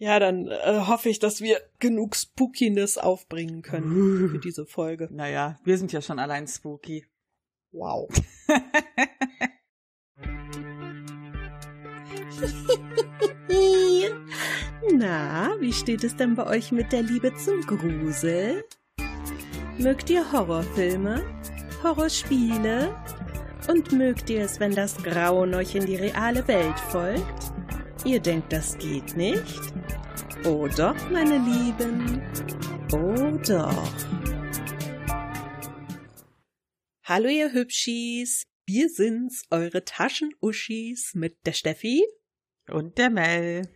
Ja, dann äh, hoffe ich, dass wir genug Spookiness aufbringen können für diese Folge. Naja, wir sind ja schon allein spooky. Wow. Na, wie steht es denn bei euch mit der Liebe zum Grusel? Mögt ihr Horrorfilme? Horrorspiele? Und mögt ihr es, wenn das Grauen euch in die reale Welt folgt? Ihr denkt, das geht nicht? Oh doch, meine Lieben. Oh doch. Hallo ihr Hübschis. Wir sind's, eure Taschenuschis mit der Steffi und der Mel.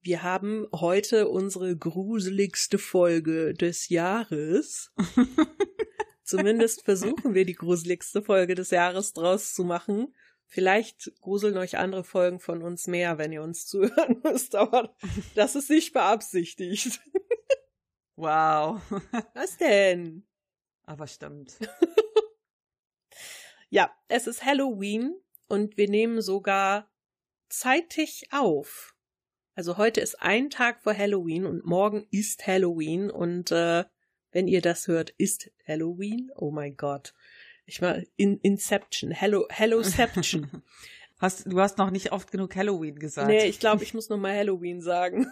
Wir haben heute unsere gruseligste Folge des Jahres. Zumindest versuchen wir die gruseligste Folge des Jahres draus zu machen. Vielleicht gruseln euch andere Folgen von uns mehr, wenn ihr uns zuhören müsst, aber das ist nicht beabsichtigt. Wow. Was denn? Aber stimmt. ja, es ist Halloween und wir nehmen sogar zeitig auf. Also heute ist ein Tag vor Halloween und morgen ist Halloween und äh, wenn ihr das hört, ist Halloween. Oh mein Gott. Ich war in Inception, Hello, Helloception. hast, du hast noch nicht oft genug Halloween gesagt. Nee, ich glaube, ich muss noch mal Halloween sagen.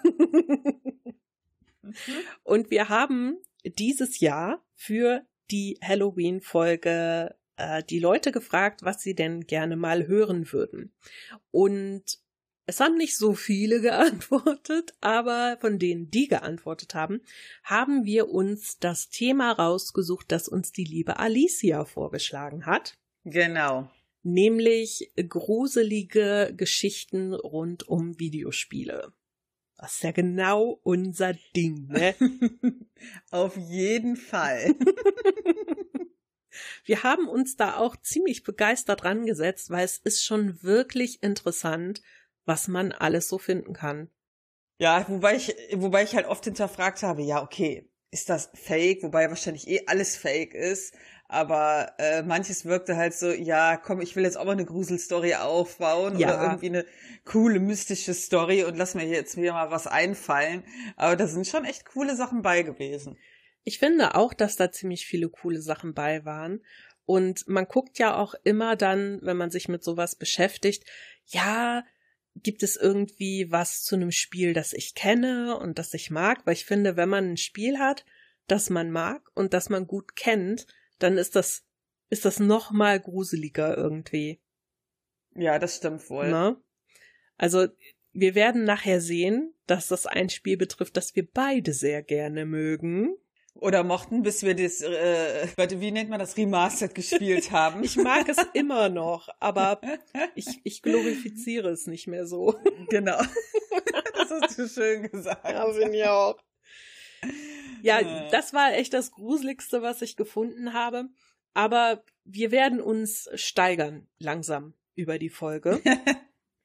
Und wir haben dieses Jahr für die Halloween-Folge äh, die Leute gefragt, was sie denn gerne mal hören würden. Und es haben nicht so viele geantwortet, aber von denen, die geantwortet haben, haben wir uns das Thema rausgesucht, das uns die liebe Alicia vorgeschlagen hat. Genau. Nämlich gruselige Geschichten rund um Videospiele. Das ist ja genau unser Ding, ne? Auf jeden Fall. Wir haben uns da auch ziemlich begeistert rangesetzt, weil es ist schon wirklich interessant, was man alles so finden kann. Ja, wobei ich, wobei ich halt oft hinterfragt habe, ja, okay, ist das fake? Wobei wahrscheinlich eh alles fake ist. Aber äh, manches wirkte halt so, ja, komm, ich will jetzt auch mal eine Gruselstory aufbauen ja. oder irgendwie eine coole, mystische Story und lass mir jetzt wieder mal was einfallen. Aber da sind schon echt coole Sachen bei gewesen. Ich finde auch, dass da ziemlich viele coole Sachen bei waren. Und man guckt ja auch immer dann, wenn man sich mit sowas beschäftigt, ja, gibt es irgendwie was zu einem Spiel, das ich kenne und das ich mag? Weil ich finde, wenn man ein Spiel hat, das man mag und das man gut kennt, dann ist das, ist das noch mal gruseliger irgendwie. Ja, das stimmt wohl. Na? Ne? Also, wir werden nachher sehen, dass das ein Spiel betrifft, das wir beide sehr gerne mögen oder mochten, bis wir das, äh, wie nennt man das, Remastered gespielt haben. ich mag es immer noch, aber ich, ich glorifiziere es nicht mehr so. Genau. Das hast du schön gesagt. Ja, bin ich auch. Ja, das war echt das Gruseligste, was ich gefunden habe. Aber wir werden uns steigern, langsam, über die Folge.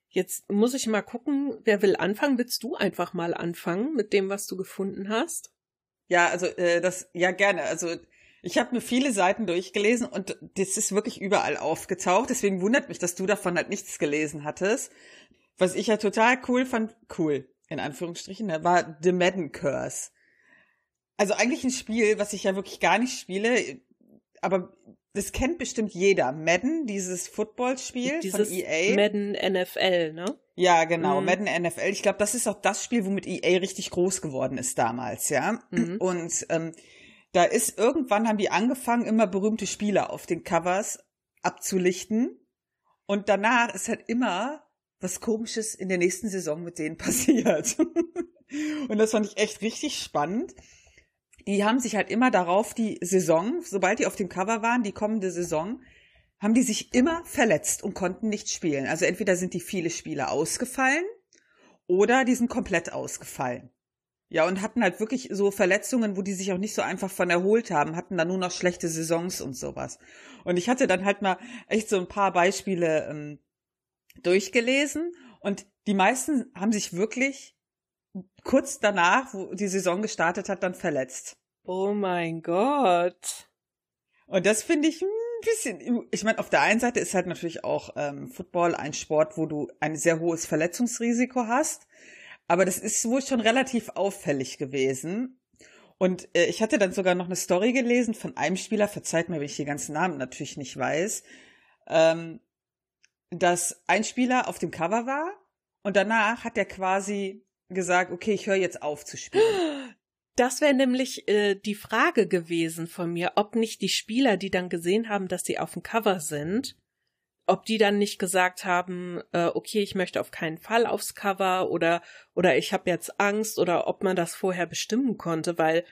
Jetzt muss ich mal gucken, wer will anfangen? Willst du einfach mal anfangen mit dem, was du gefunden hast? Ja, also äh, das ja gerne. Also ich habe mir viele Seiten durchgelesen und das ist wirklich überall aufgetaucht. Deswegen wundert mich, dass du davon halt nichts gelesen hattest. Was ich ja total cool fand, cool in Anführungsstrichen, ne, war The Madden Curse. Also eigentlich ein Spiel, was ich ja wirklich gar nicht spiele, aber das kennt bestimmt jeder. Madden, dieses Footballspiel von EA. Madden NFL, ne? Ja, genau, mhm. Madden NFL. Ich glaube, das ist auch das Spiel, womit EA richtig groß geworden ist damals, ja. Mhm. Und ähm, da ist irgendwann haben die angefangen, immer berühmte Spieler auf den Covers abzulichten. Und danach ist halt immer was Komisches in der nächsten Saison mit denen passiert. und das fand ich echt richtig spannend. Die haben sich halt immer darauf die Saison, sobald die auf dem Cover waren, die kommende Saison, haben die sich immer verletzt und konnten nicht spielen. Also entweder sind die viele Spiele ausgefallen oder die sind komplett ausgefallen. Ja, und hatten halt wirklich so Verletzungen, wo die sich auch nicht so einfach von erholt haben, hatten dann nur noch schlechte Saisons und sowas. Und ich hatte dann halt mal echt so ein paar Beispiele ähm, durchgelesen und die meisten haben sich wirklich kurz danach, wo die Saison gestartet hat, dann verletzt. Oh mein Gott. Und das finde ich, hm, bisschen, ich meine, auf der einen Seite ist halt natürlich auch ähm, Football ein Sport, wo du ein sehr hohes Verletzungsrisiko hast. aber das ist wohl schon relativ auffällig gewesen. Und äh, ich hatte dann sogar noch eine Story gelesen von einem Spieler, verzeiht mir, wenn ich die ganzen Namen natürlich nicht weiß, ähm, dass ein Spieler auf dem Cover war und danach hat er quasi gesagt, okay, ich höre jetzt auf zu spielen. Das wäre nämlich äh, die Frage gewesen von mir, ob nicht die Spieler, die dann gesehen haben, dass sie auf dem Cover sind, ob die dann nicht gesagt haben, äh, okay, ich möchte auf keinen Fall aufs Cover oder oder ich habe jetzt Angst oder ob man das vorher bestimmen konnte, weil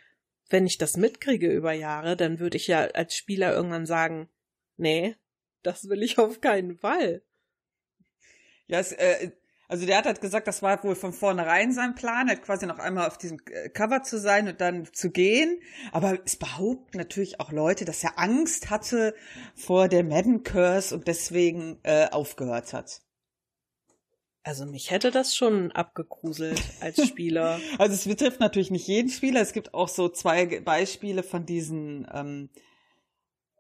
wenn ich das mitkriege über Jahre, dann würde ich ja als Spieler irgendwann sagen, nee, das will ich auf keinen Fall. Ja, es, äh, also der hat halt gesagt, das war wohl von vornherein sein Plan, halt quasi noch einmal auf diesem äh, Cover zu sein und dann zu gehen. Aber es behaupten natürlich auch Leute, dass er Angst hatte vor der Madden Curse und deswegen äh, aufgehört hat. Also mich hätte das schon abgegruselt als Spieler. also es betrifft natürlich nicht jeden Spieler. Es gibt auch so zwei Beispiele von diesen ähm,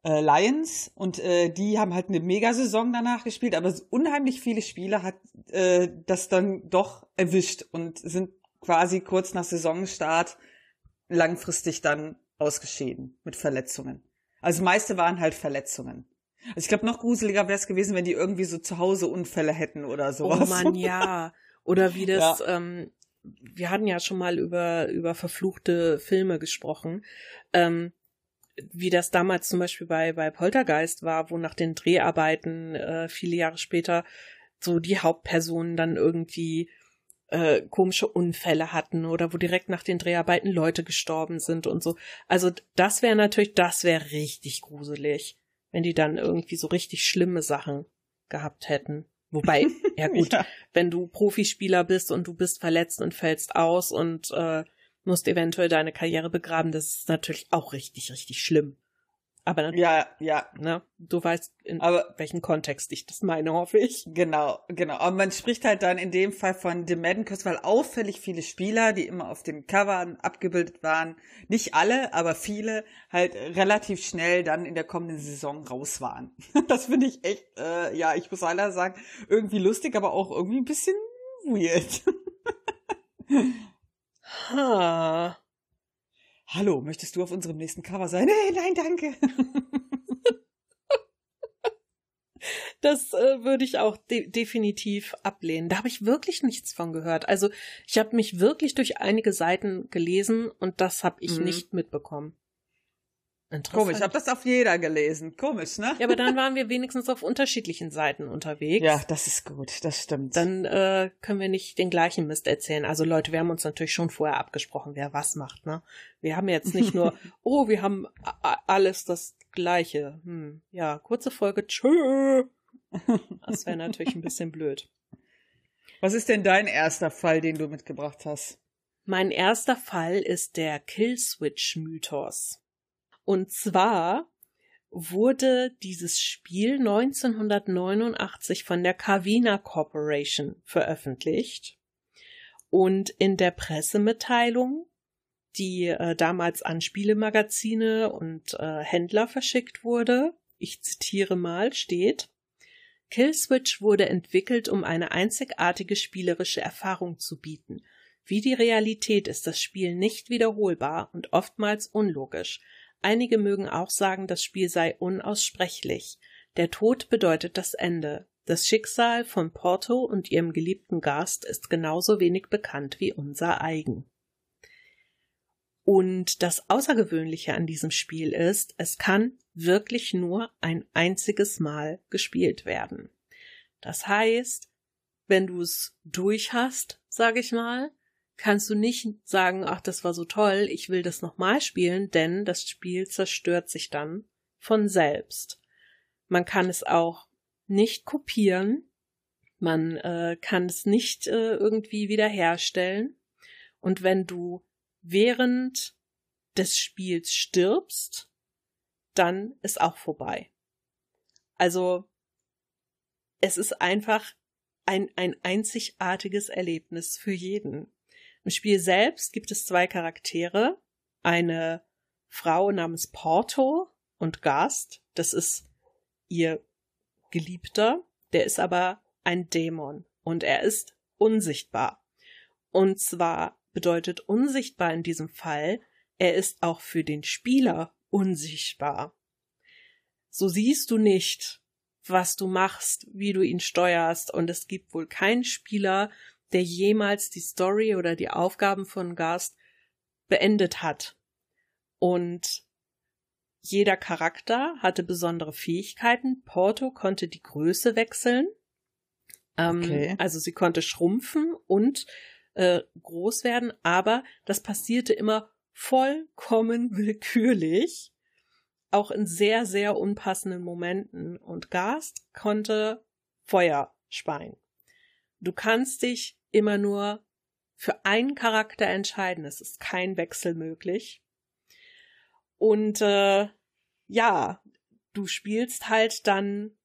äh, Lions und äh, die haben halt eine Megasaison danach gespielt, aber unheimlich viele Spieler hat äh, das dann doch erwischt und sind quasi kurz nach Saisonstart langfristig dann ausgeschieden mit Verletzungen. Also meiste waren halt Verletzungen. Also ich glaube, noch gruseliger wäre es gewesen, wenn die irgendwie so zu Hause Unfälle hätten oder sowas. Oh man, ja. Oder wie das, ja. ähm, wir hatten ja schon mal über, über verfluchte Filme gesprochen. Ähm, wie das damals zum Beispiel bei, bei Poltergeist war, wo nach den Dreharbeiten äh, viele Jahre später so die Hauptpersonen dann irgendwie äh, komische Unfälle hatten oder wo direkt nach den Dreharbeiten Leute gestorben sind und so. Also das wäre natürlich, das wäre richtig gruselig, wenn die dann irgendwie so richtig schlimme Sachen gehabt hätten. Wobei, ja gut, ja. wenn du Profispieler bist und du bist verletzt und fällst aus und äh, musst eventuell deine Karriere begraben. Das ist natürlich auch richtig, richtig schlimm. Aber natürlich, ja, ja. Ne, du weißt, in aber, welchem Kontext ich das meine, hoffe ich. Genau, genau. Aber man spricht halt dann in dem Fall von The Madden Curse, weil auffällig viele Spieler, die immer auf den Covern abgebildet waren, nicht alle, aber viele, halt relativ schnell dann in der kommenden Saison raus waren. das finde ich echt, äh, ja, ich muss leider sagen, irgendwie lustig, aber auch irgendwie ein bisschen weird. Ha. Hallo, möchtest du auf unserem nächsten Cover sein? Nee, nein, danke. das äh, würde ich auch de definitiv ablehnen. Da habe ich wirklich nichts von gehört. Also ich habe mich wirklich durch einige Seiten gelesen und das habe ich mhm. nicht mitbekommen. Komisch, ich habe das auf jeder gelesen. Komisch, ne? Ja, aber dann waren wir wenigstens auf unterschiedlichen Seiten unterwegs. Ja, das ist gut, das stimmt. Dann äh, können wir nicht den gleichen Mist erzählen. Also Leute, wir haben uns natürlich schon vorher abgesprochen, wer was macht, ne? Wir haben jetzt nicht nur, oh, wir haben alles das Gleiche. Hm, ja, kurze Folge, tschö. Das wäre natürlich ein bisschen blöd. Was ist denn dein erster Fall, den du mitgebracht hast? Mein erster Fall ist der Killswitch-Mythos. Und zwar wurde dieses Spiel 1989 von der Carvina Corporation veröffentlicht. Und in der Pressemitteilung, die äh, damals an Spielemagazine und äh, Händler verschickt wurde, ich zitiere mal, steht, Killswitch wurde entwickelt, um eine einzigartige spielerische Erfahrung zu bieten. Wie die Realität ist das Spiel nicht wiederholbar und oftmals unlogisch. Einige mögen auch sagen, das Spiel sei unaussprechlich. Der Tod bedeutet das Ende. Das Schicksal von Porto und ihrem geliebten Gast ist genauso wenig bekannt wie unser eigen. Und das Außergewöhnliche an diesem Spiel ist, es kann wirklich nur ein einziges Mal gespielt werden. Das heißt, wenn du es durch hast, sage ich mal, kannst du nicht sagen, ach, das war so toll, ich will das nochmal spielen, denn das Spiel zerstört sich dann von selbst. Man kann es auch nicht kopieren, man äh, kann es nicht äh, irgendwie wiederherstellen. Und wenn du während des Spiels stirbst, dann ist auch vorbei. Also es ist einfach ein, ein einzigartiges Erlebnis für jeden. Im Spiel selbst gibt es zwei Charaktere. Eine Frau namens Porto und Gast. Das ist ihr Geliebter. Der ist aber ein Dämon und er ist unsichtbar. Und zwar bedeutet unsichtbar in diesem Fall, er ist auch für den Spieler unsichtbar. So siehst du nicht, was du machst, wie du ihn steuerst, und es gibt wohl keinen Spieler, der jemals die Story oder die Aufgaben von Gast beendet hat. Und jeder Charakter hatte besondere Fähigkeiten. Porto konnte die Größe wechseln. Ähm, okay. Also sie konnte schrumpfen und äh, groß werden, aber das passierte immer vollkommen willkürlich, auch in sehr, sehr unpassenden Momenten. Und Gast konnte Feuer speien. Du kannst dich immer nur für einen Charakter entscheiden. Es ist kein Wechsel möglich. Und äh, ja, du spielst halt dann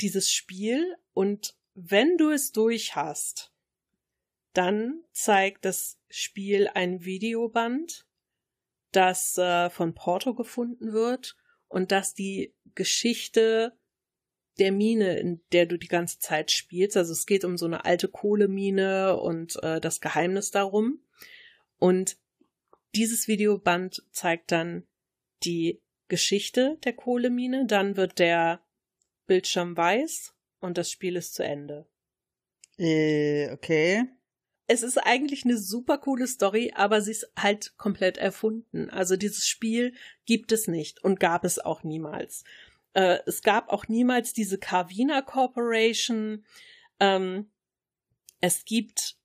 dieses Spiel und wenn du es durch hast, dann zeigt das Spiel ein Videoband, das äh, von Porto gefunden wird und das die Geschichte der Mine, in der du die ganze Zeit spielst. Also es geht um so eine alte Kohlemine und äh, das Geheimnis darum. Und dieses Videoband zeigt dann die Geschichte der Kohlemine, dann wird der Bildschirm weiß und das Spiel ist zu Ende. Äh, okay. Es ist eigentlich eine super coole Story, aber sie ist halt komplett erfunden. Also dieses Spiel gibt es nicht und gab es auch niemals. Äh, es gab auch niemals diese Carvina Corporation. Ähm, es gibt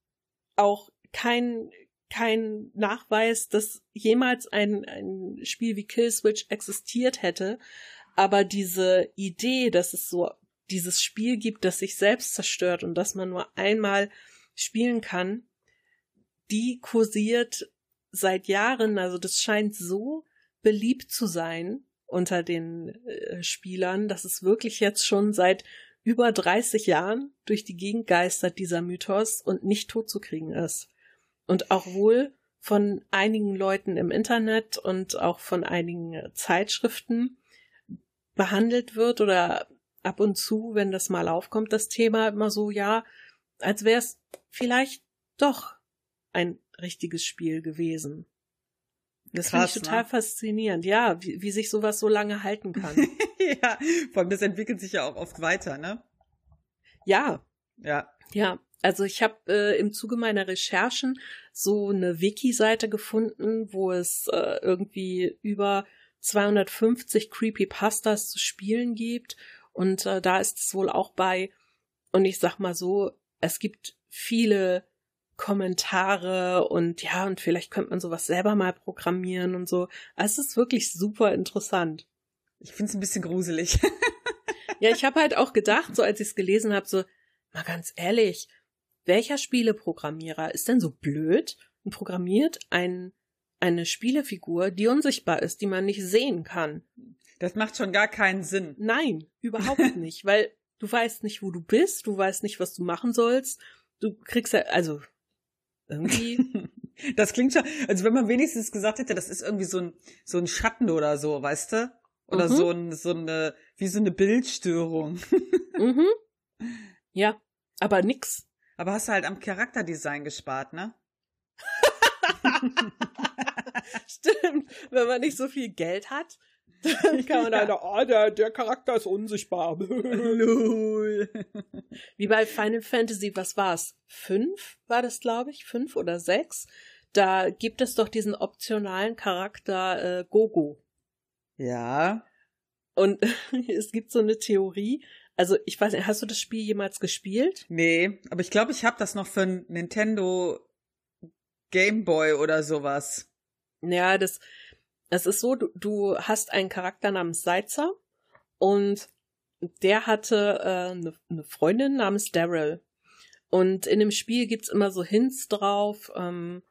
auch kein, kein Nachweis, dass jemals ein, ein Spiel wie Killswitch existiert hätte. Aber diese Idee, dass es so dieses Spiel gibt, das sich selbst zerstört und dass man nur einmal spielen kann, die kursiert seit Jahren. Also das scheint so beliebt zu sein unter den äh, Spielern, dass es wirklich jetzt schon seit über 30 Jahren durch die Gegend geistert, dieser Mythos, und nicht totzukriegen ist. Und auch wohl von einigen Leuten im Internet und auch von einigen Zeitschriften behandelt wird oder ab und zu, wenn das mal aufkommt, das Thema immer so, ja, als wäre es vielleicht doch ein richtiges Spiel gewesen. Das finde ich total ne? faszinierend, ja, wie, wie sich sowas so lange halten kann. ja, vor allem das entwickelt sich ja auch oft weiter, ne? Ja. Ja. Ja, also ich habe äh, im Zuge meiner Recherchen so eine Wiki-Seite gefunden, wo es äh, irgendwie über 250 Creepypastas zu spielen gibt und äh, da ist es wohl auch bei und ich sag mal so, es gibt viele Kommentare und ja, und vielleicht könnte man sowas selber mal programmieren und so. Also es ist wirklich super interessant. Ich finde es ein bisschen gruselig. ja, ich habe halt auch gedacht, so als ich es gelesen habe, so, mal ganz ehrlich, welcher Spieleprogrammierer ist denn so blöd und programmiert ein, eine Spielefigur, die unsichtbar ist, die man nicht sehen kann? Das macht schon gar keinen Sinn. Nein, überhaupt nicht, weil du weißt nicht, wo du bist, du weißt nicht, was du machen sollst. Du kriegst ja, also irgendwie. das klingt schon, also wenn man wenigstens gesagt hätte, das ist irgendwie so ein, so ein Schatten oder so, weißt du? Oder mhm. so ein, so eine, wie so eine Bildstörung. mhm. Ja, aber nix. Aber hast du halt am Charakterdesign gespart, ne? Stimmt, wenn man nicht so viel Geld hat, dann kann man ja. da, oh, der, der Charakter ist unsichtbar. Wie bei Final Fantasy, was war's? Fünf war das, glaube ich, fünf oder sechs. Da gibt es doch diesen optionalen Charakter äh, Gogo. Ja. Und es gibt so eine Theorie. Also ich weiß nicht, hast du das Spiel jemals gespielt? Nee, aber ich glaube, ich habe das noch für ein Nintendo Game Boy oder sowas. Ja, das es ist so, du, du hast einen Charakter namens Seizer und der hatte äh, eine, eine Freundin namens Daryl. Und in dem Spiel gibt's immer so Hints drauf, ähm,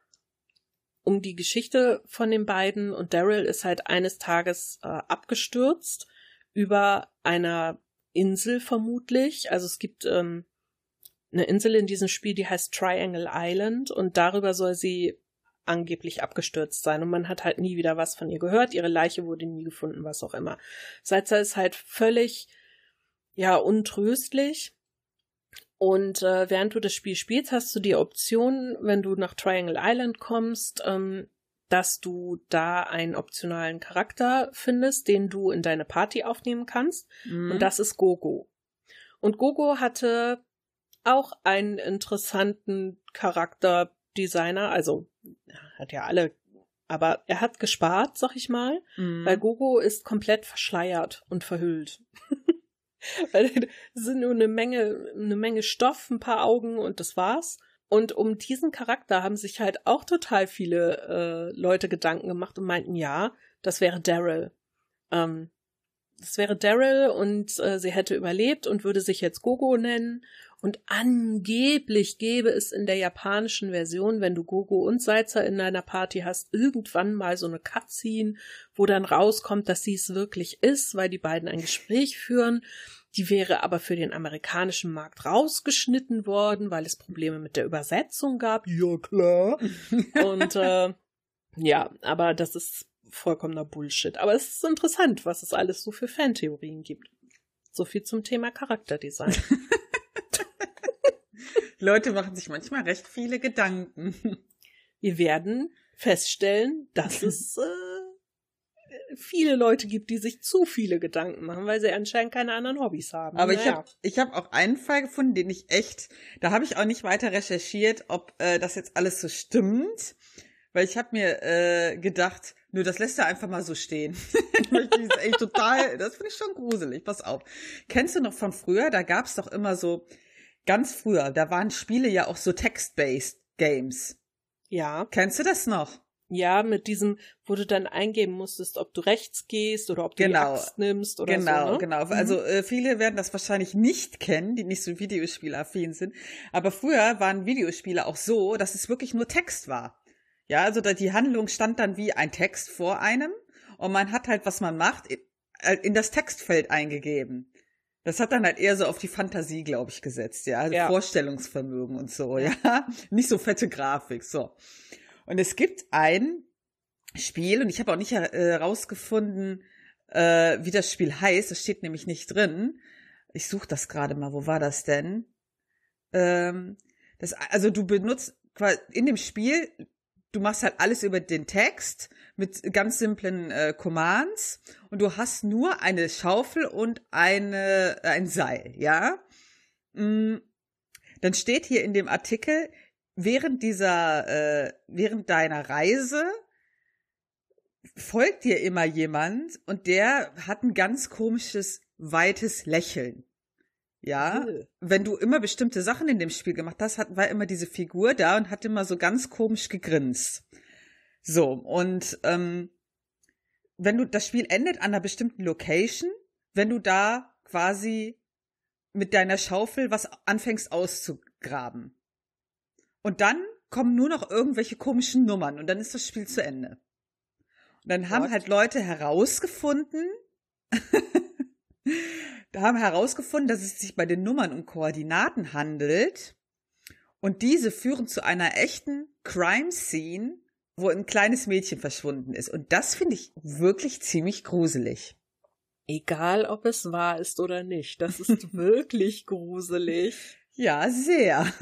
um die Geschichte von den beiden. Und Daryl ist halt eines Tages äh, abgestürzt über einer Insel vermutlich. Also es gibt ähm, eine Insel in diesem Spiel, die heißt Triangle Island und darüber soll sie angeblich abgestürzt sein und man hat halt nie wieder was von ihr gehört. Ihre Leiche wurde nie gefunden, was auch immer. Salzer ist halt völlig, ja, untröstlich Und äh, während du das Spiel spielst, hast du die Option, wenn du nach Triangle Island kommst, ähm, dass du da einen optionalen Charakter findest, den du in deine Party aufnehmen kannst. Mhm. Und das ist Gogo. Und Gogo hatte auch einen interessanten Charakterdesigner, also hat ja alle, aber er hat gespart, sag ich mal, mhm. weil Gogo ist komplett verschleiert und verhüllt. weil es sind nur eine Menge, eine Menge Stoff, ein paar Augen und das war's. Und um diesen Charakter haben sich halt auch total viele äh, Leute Gedanken gemacht und meinten, ja, das wäre Daryl. Ähm, das wäre Daryl und äh, sie hätte überlebt und würde sich jetzt Gogo nennen. Und angeblich gäbe es in der japanischen Version, wenn du Gogo und Salzer in deiner Party hast, irgendwann mal so eine Cutscene, wo dann rauskommt, dass sie es wirklich ist, weil die beiden ein Gespräch führen. Die wäre aber für den amerikanischen Markt rausgeschnitten worden, weil es Probleme mit der Übersetzung gab. Ja, klar. und äh, ja, aber das ist vollkommener Bullshit. Aber es ist interessant, was es alles so für Fantheorien gibt. So viel zum Thema Charakterdesign. Leute machen sich manchmal recht viele Gedanken. Wir werden feststellen, dass es äh, viele Leute gibt, die sich zu viele Gedanken machen, weil sie anscheinend keine anderen Hobbys haben. Aber naja. ich habe ich hab auch einen Fall gefunden, den ich echt, da habe ich auch nicht weiter recherchiert, ob äh, das jetzt alles so stimmt, weil ich habe mir äh, gedacht, nur das lässt er einfach mal so stehen. das total, das finde ich schon gruselig. Pass auf. Kennst du noch von früher? Da gab's doch immer so, ganz früher, da waren Spiele ja auch so text-based Games. Ja. Kennst du das noch? Ja, mit diesem, wo du dann eingeben musstest, ob du rechts gehst oder ob du genau. die Axt nimmst oder genau, so. Ne? Genau, genau. Also äh, viele werden das wahrscheinlich nicht kennen, die nicht so Videospielaffin sind. Aber früher waren Videospiele auch so, dass es wirklich nur Text war. Ja, also da, die Handlung stand dann wie ein Text vor einem und man hat halt, was man macht, in, äh, in das Textfeld eingegeben. Das hat dann halt eher so auf die Fantasie, glaube ich, gesetzt, ja. Also ja. Vorstellungsvermögen und so, ja. Nicht so fette Grafik, so. Und es gibt ein Spiel, und ich habe auch nicht herausgefunden, äh, äh, wie das Spiel heißt. Das steht nämlich nicht drin. Ich suche das gerade mal. Wo war das denn? Ähm, das, also du benutzt in dem Spiel, du machst halt alles über den Text mit ganz simplen äh, Commands und du hast nur eine Schaufel und eine ein Seil, ja? Mm, dann steht hier in dem Artikel, während dieser, äh, während deiner Reise folgt dir immer jemand und der hat ein ganz komisches, weites Lächeln. Ja, cool. wenn du immer bestimmte Sachen in dem Spiel gemacht hast, hat, war immer diese Figur da und hat immer so ganz komisch gegrinst. So, und ähm, wenn du, das Spiel endet an einer bestimmten Location, wenn du da quasi mit deiner Schaufel was anfängst auszugraben. Und dann kommen nur noch irgendwelche komischen Nummern und dann ist das Spiel zu Ende. Und dann haben What? halt Leute herausgefunden, da haben herausgefunden, dass es sich bei den Nummern um Koordinaten handelt. Und diese führen zu einer echten Crime Scene, wo ein kleines Mädchen verschwunden ist. Und das finde ich wirklich ziemlich gruselig. Egal, ob es wahr ist oder nicht, das ist wirklich gruselig. Ja, sehr.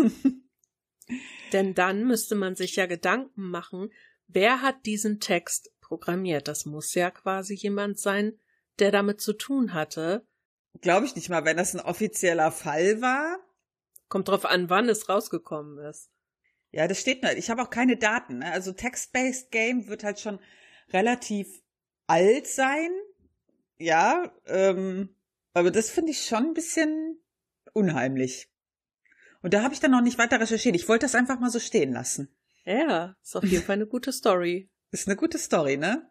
Denn dann müsste man sich ja Gedanken machen, wer hat diesen Text programmiert? Das muss ja quasi jemand sein, der damit zu tun hatte. Glaube ich nicht mal, wenn das ein offizieller Fall war. Kommt drauf an, wann es rausgekommen ist. Ja, das steht nicht. Ich habe auch keine Daten. Ne? Also Text-Based Game wird halt schon relativ alt sein. Ja, ähm, aber das finde ich schon ein bisschen unheimlich. Und da habe ich dann noch nicht weiter recherchiert. Ich wollte das einfach mal so stehen lassen. Ja, ist auf jeden Fall eine gute Story. Ist eine gute Story, ne?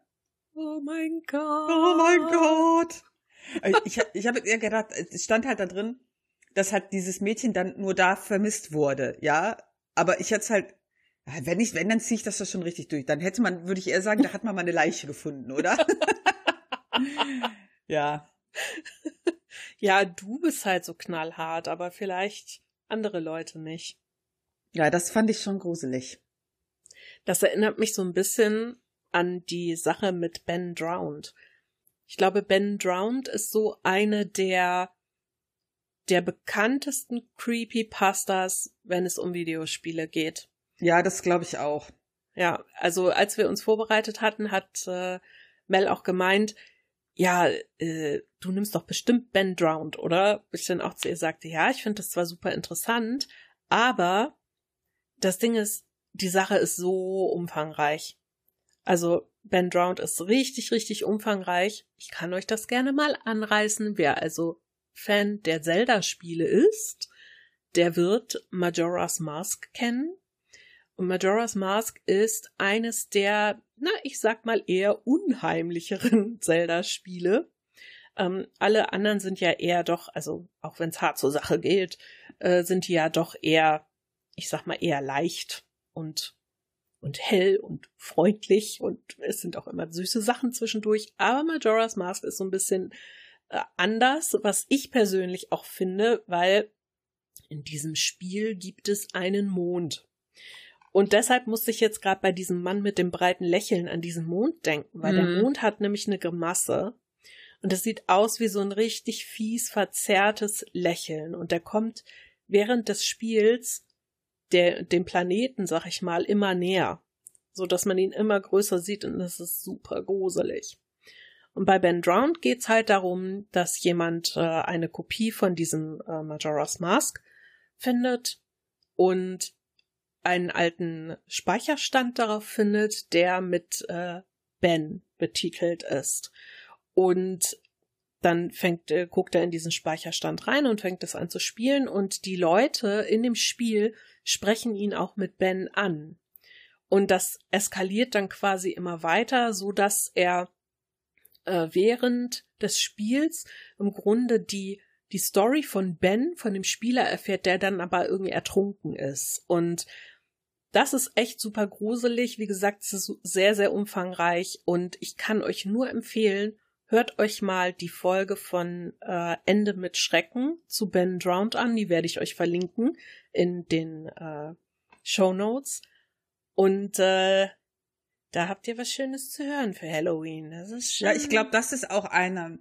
Oh mein Gott. Oh mein Gott. Äh, ich, ich habe eher gedacht, es stand halt da drin, dass halt dieses Mädchen dann nur da vermisst wurde, ja. Aber ich hätte halt, wenn ich, wenn, dann ziehe ich das doch schon richtig durch. Dann hätte man, würde ich eher sagen, da hat man mal eine Leiche gefunden, oder? ja. Ja, du bist halt so knallhart, aber vielleicht andere Leute nicht. Ja, das fand ich schon gruselig. Das erinnert mich so ein bisschen an die Sache mit Ben Drowned. Ich glaube, Ben Drowned ist so eine der der bekanntesten Creepypastas, wenn es um Videospiele geht. Ja, das glaube ich auch. Ja, also als wir uns vorbereitet hatten, hat äh, Mel auch gemeint, ja, äh, du nimmst doch bestimmt Ben Drowned, oder? Ich dann auch zu ihr sagte, ja, ich finde das zwar super interessant, aber das Ding ist, die Sache ist so umfangreich. Also Ben Drowned ist richtig, richtig umfangreich. Ich kann euch das gerne mal anreißen. Wer also Fan der Zelda-Spiele ist, der wird Majora's Mask kennen. Und Majora's Mask ist eines der, na, ich sag mal eher unheimlicheren Zelda-Spiele. Ähm, alle anderen sind ja eher doch, also auch wenn es hart zur Sache geht, äh, sind die ja doch eher, ich sag mal eher leicht und und hell und freundlich und es sind auch immer süße Sachen zwischendurch. Aber Majora's Mask ist so ein bisschen äh, anders, was ich persönlich auch finde, weil in diesem Spiel gibt es einen Mond. Und deshalb musste ich jetzt gerade bei diesem Mann mit dem breiten Lächeln an diesen Mond denken, weil mhm. der Mond hat nämlich eine Grimasse. Und es sieht aus wie so ein richtig fies, verzerrtes Lächeln. Und der kommt während des Spiels der, dem Planeten, sag ich mal, immer näher. So dass man ihn immer größer sieht und das ist super gruselig. Und bei Ben Drowned geht's halt darum, dass jemand äh, eine Kopie von diesem äh, Majora's Mask findet und einen alten Speicherstand darauf findet, der mit äh, Ben betitelt ist. Und dann fängt, äh, guckt er in diesen Speicherstand rein und fängt es an zu spielen und die Leute in dem Spiel sprechen ihn auch mit Ben an. Und das eskaliert dann quasi immer weiter, so dass er äh, während des Spiels im Grunde die die Story von Ben, von dem Spieler erfährt, der dann aber irgendwie ertrunken ist. Und das ist echt super gruselig. Wie gesagt, es ist sehr, sehr umfangreich und ich kann euch nur empfehlen, hört euch mal die Folge von äh, Ende mit Schrecken zu Ben Drowned an. Die werde ich euch verlinken in den äh, Show Notes. Und äh, da habt ihr was Schönes zu hören für Halloween. Das ist schön. Ja, ich glaube, das ist auch eine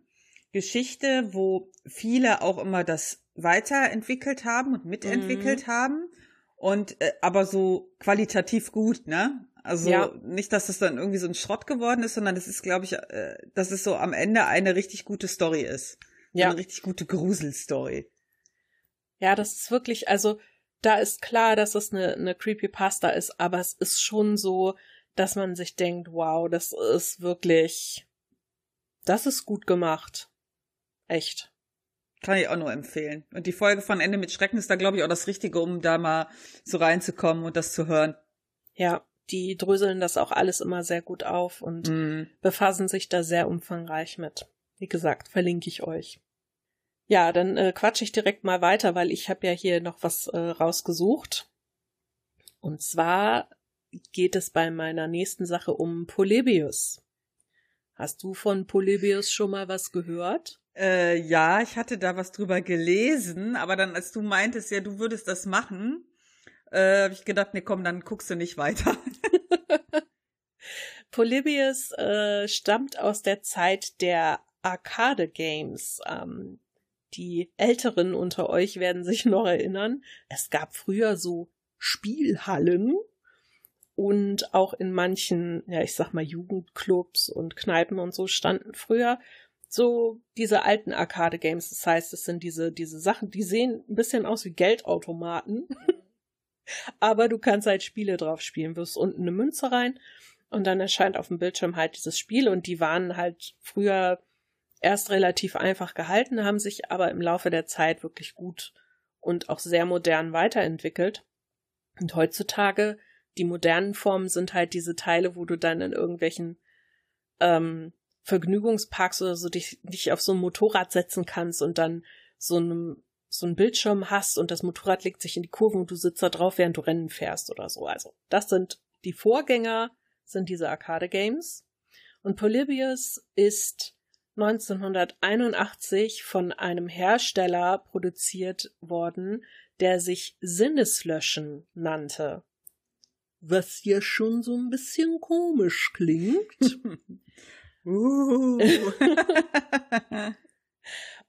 Geschichte, wo viele auch immer das weiterentwickelt haben und mitentwickelt mhm. haben und äh, aber so qualitativ gut, ne? Also ja. nicht, dass das dann irgendwie so ein Schrott geworden ist, sondern das ist, glaube ich, äh, dass es so am Ende eine richtig gute Story ist. Ja. Eine richtig gute Gruselstory. Ja, das ist wirklich, also da ist klar, dass es eine, eine Creepypasta ist, aber es ist schon so, dass man sich denkt, wow, das ist wirklich, das ist gut gemacht. Echt. Kann ich auch nur empfehlen. Und die Folge von Ende mit Schrecken ist da, glaube ich, auch das Richtige, um da mal so reinzukommen und das zu hören. Ja, die dröseln das auch alles immer sehr gut auf und mm. befassen sich da sehr umfangreich mit. Wie gesagt, verlinke ich euch. Ja, dann äh, quatsche ich direkt mal weiter, weil ich habe ja hier noch was äh, rausgesucht. Und zwar geht es bei meiner nächsten Sache um Polybius. Hast du von Polybius schon mal was gehört? Äh, ja, ich hatte da was drüber gelesen, aber dann, als du meintest, ja, du würdest das machen, äh, habe ich gedacht, nee, komm, dann guckst du nicht weiter. Polybius äh, stammt aus der Zeit der Arcade Games. Ähm, die Älteren unter euch werden sich noch erinnern. Es gab früher so Spielhallen und auch in manchen, ja, ich sag mal, Jugendclubs und Kneipen und so standen früher so diese alten Arcade-Games. Das heißt, es sind diese, diese Sachen, die sehen ein bisschen aus wie Geldautomaten. Aber du kannst halt Spiele drauf spielen. Wirst unten eine Münze rein und dann erscheint auf dem Bildschirm halt dieses Spiel und die waren halt früher erst relativ einfach gehalten, haben sich aber im Laufe der Zeit wirklich gut und auch sehr modern weiterentwickelt. Und heutzutage, die modernen Formen sind halt diese Teile, wo du dann in irgendwelchen ähm, Vergnügungsparks oder so dich, dich auf so ein Motorrad setzen kannst und dann so einem so einen Bildschirm hast und das Motorrad legt sich in die Kurven und du sitzt da drauf, während du Rennen fährst oder so. Also, das sind die Vorgänger, sind diese Arcade Games. Und Polybius ist 1981 von einem Hersteller produziert worden, der sich Sinneslöschen nannte. Was ja schon so ein bisschen komisch klingt. uh.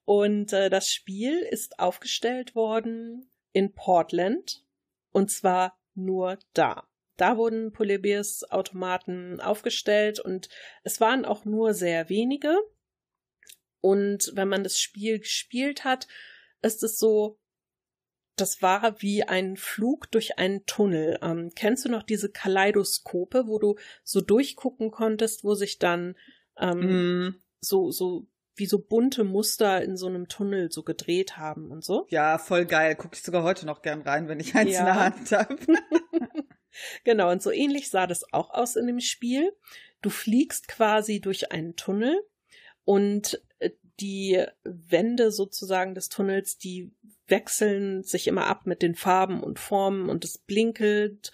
Und äh, das Spiel ist aufgestellt worden in Portland und zwar nur da. Da wurden Polybius Automaten aufgestellt und es waren auch nur sehr wenige. Und wenn man das Spiel gespielt hat, ist es so, das war wie ein Flug durch einen Tunnel. Ähm, kennst du noch diese Kaleidoskope, wo du so durchgucken konntest, wo sich dann ähm, mm. so, so wie so bunte Muster in so einem Tunnel so gedreht haben und so? Ja, voll geil. Gucke ich sogar heute noch gern rein, wenn ich eins ja. in der Hand habe. genau, und so ähnlich sah das auch aus in dem Spiel. Du fliegst quasi durch einen Tunnel und äh, die Wände sozusagen des Tunnels, die wechseln sich immer ab mit den Farben und Formen und es blinkelt,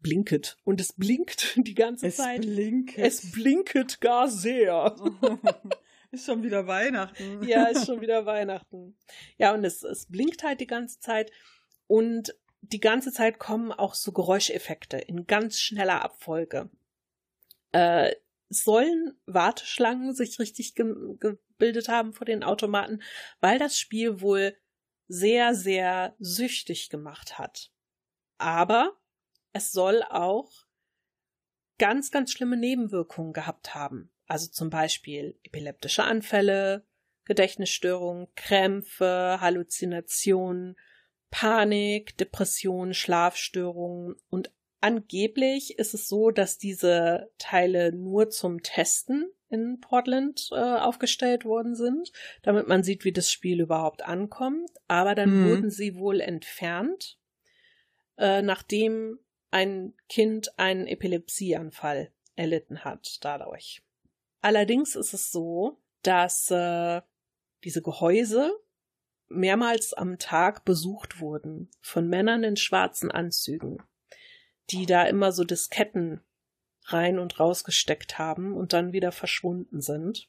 blinket und es blinkt die ganze es Zeit. Blinket. Es blinket gar sehr. ist schon wieder Weihnachten. Ja, ist schon wieder Weihnachten. Ja, und es, es blinkt halt die ganze Zeit und die ganze Zeit kommen auch so Geräuscheffekte in ganz schneller Abfolge. Äh, sollen Warteschlangen sich richtig ge gebildet haben vor den Automaten, weil das Spiel wohl sehr, sehr süchtig gemacht hat. Aber es soll auch ganz, ganz schlimme Nebenwirkungen gehabt haben. Also zum Beispiel epileptische Anfälle, Gedächtnisstörungen, Krämpfe, Halluzinationen, Panik, Depressionen, Schlafstörungen und angeblich ist es so, dass diese Teile nur zum Testen in Portland äh, aufgestellt worden sind, damit man sieht, wie das Spiel überhaupt ankommt. Aber dann mhm. wurden sie wohl entfernt, äh, nachdem ein Kind einen Epilepsieanfall erlitten hat dadurch. Allerdings ist es so, dass äh, diese Gehäuse mehrmals am Tag besucht wurden von Männern in schwarzen Anzügen, die da immer so Disketten rein und rausgesteckt haben und dann wieder verschwunden sind.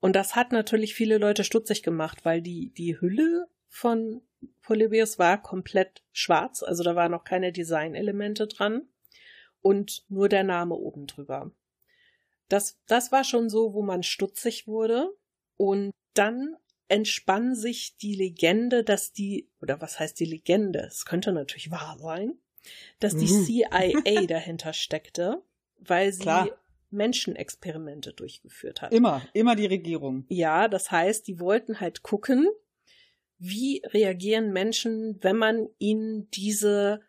Und das hat natürlich viele Leute stutzig gemacht, weil die, die Hülle von Polybius war komplett schwarz, also da waren noch keine Designelemente dran und nur der Name oben drüber. Das, das war schon so, wo man stutzig wurde. Und dann entspann sich die Legende, dass die, oder was heißt die Legende? Es könnte natürlich wahr sein, dass die mhm. CIA dahinter steckte, weil sie Klar. Menschenexperimente durchgeführt hat. Immer, immer die Regierung. Ja, das heißt, die wollten halt gucken, wie reagieren Menschen, wenn man ihnen diese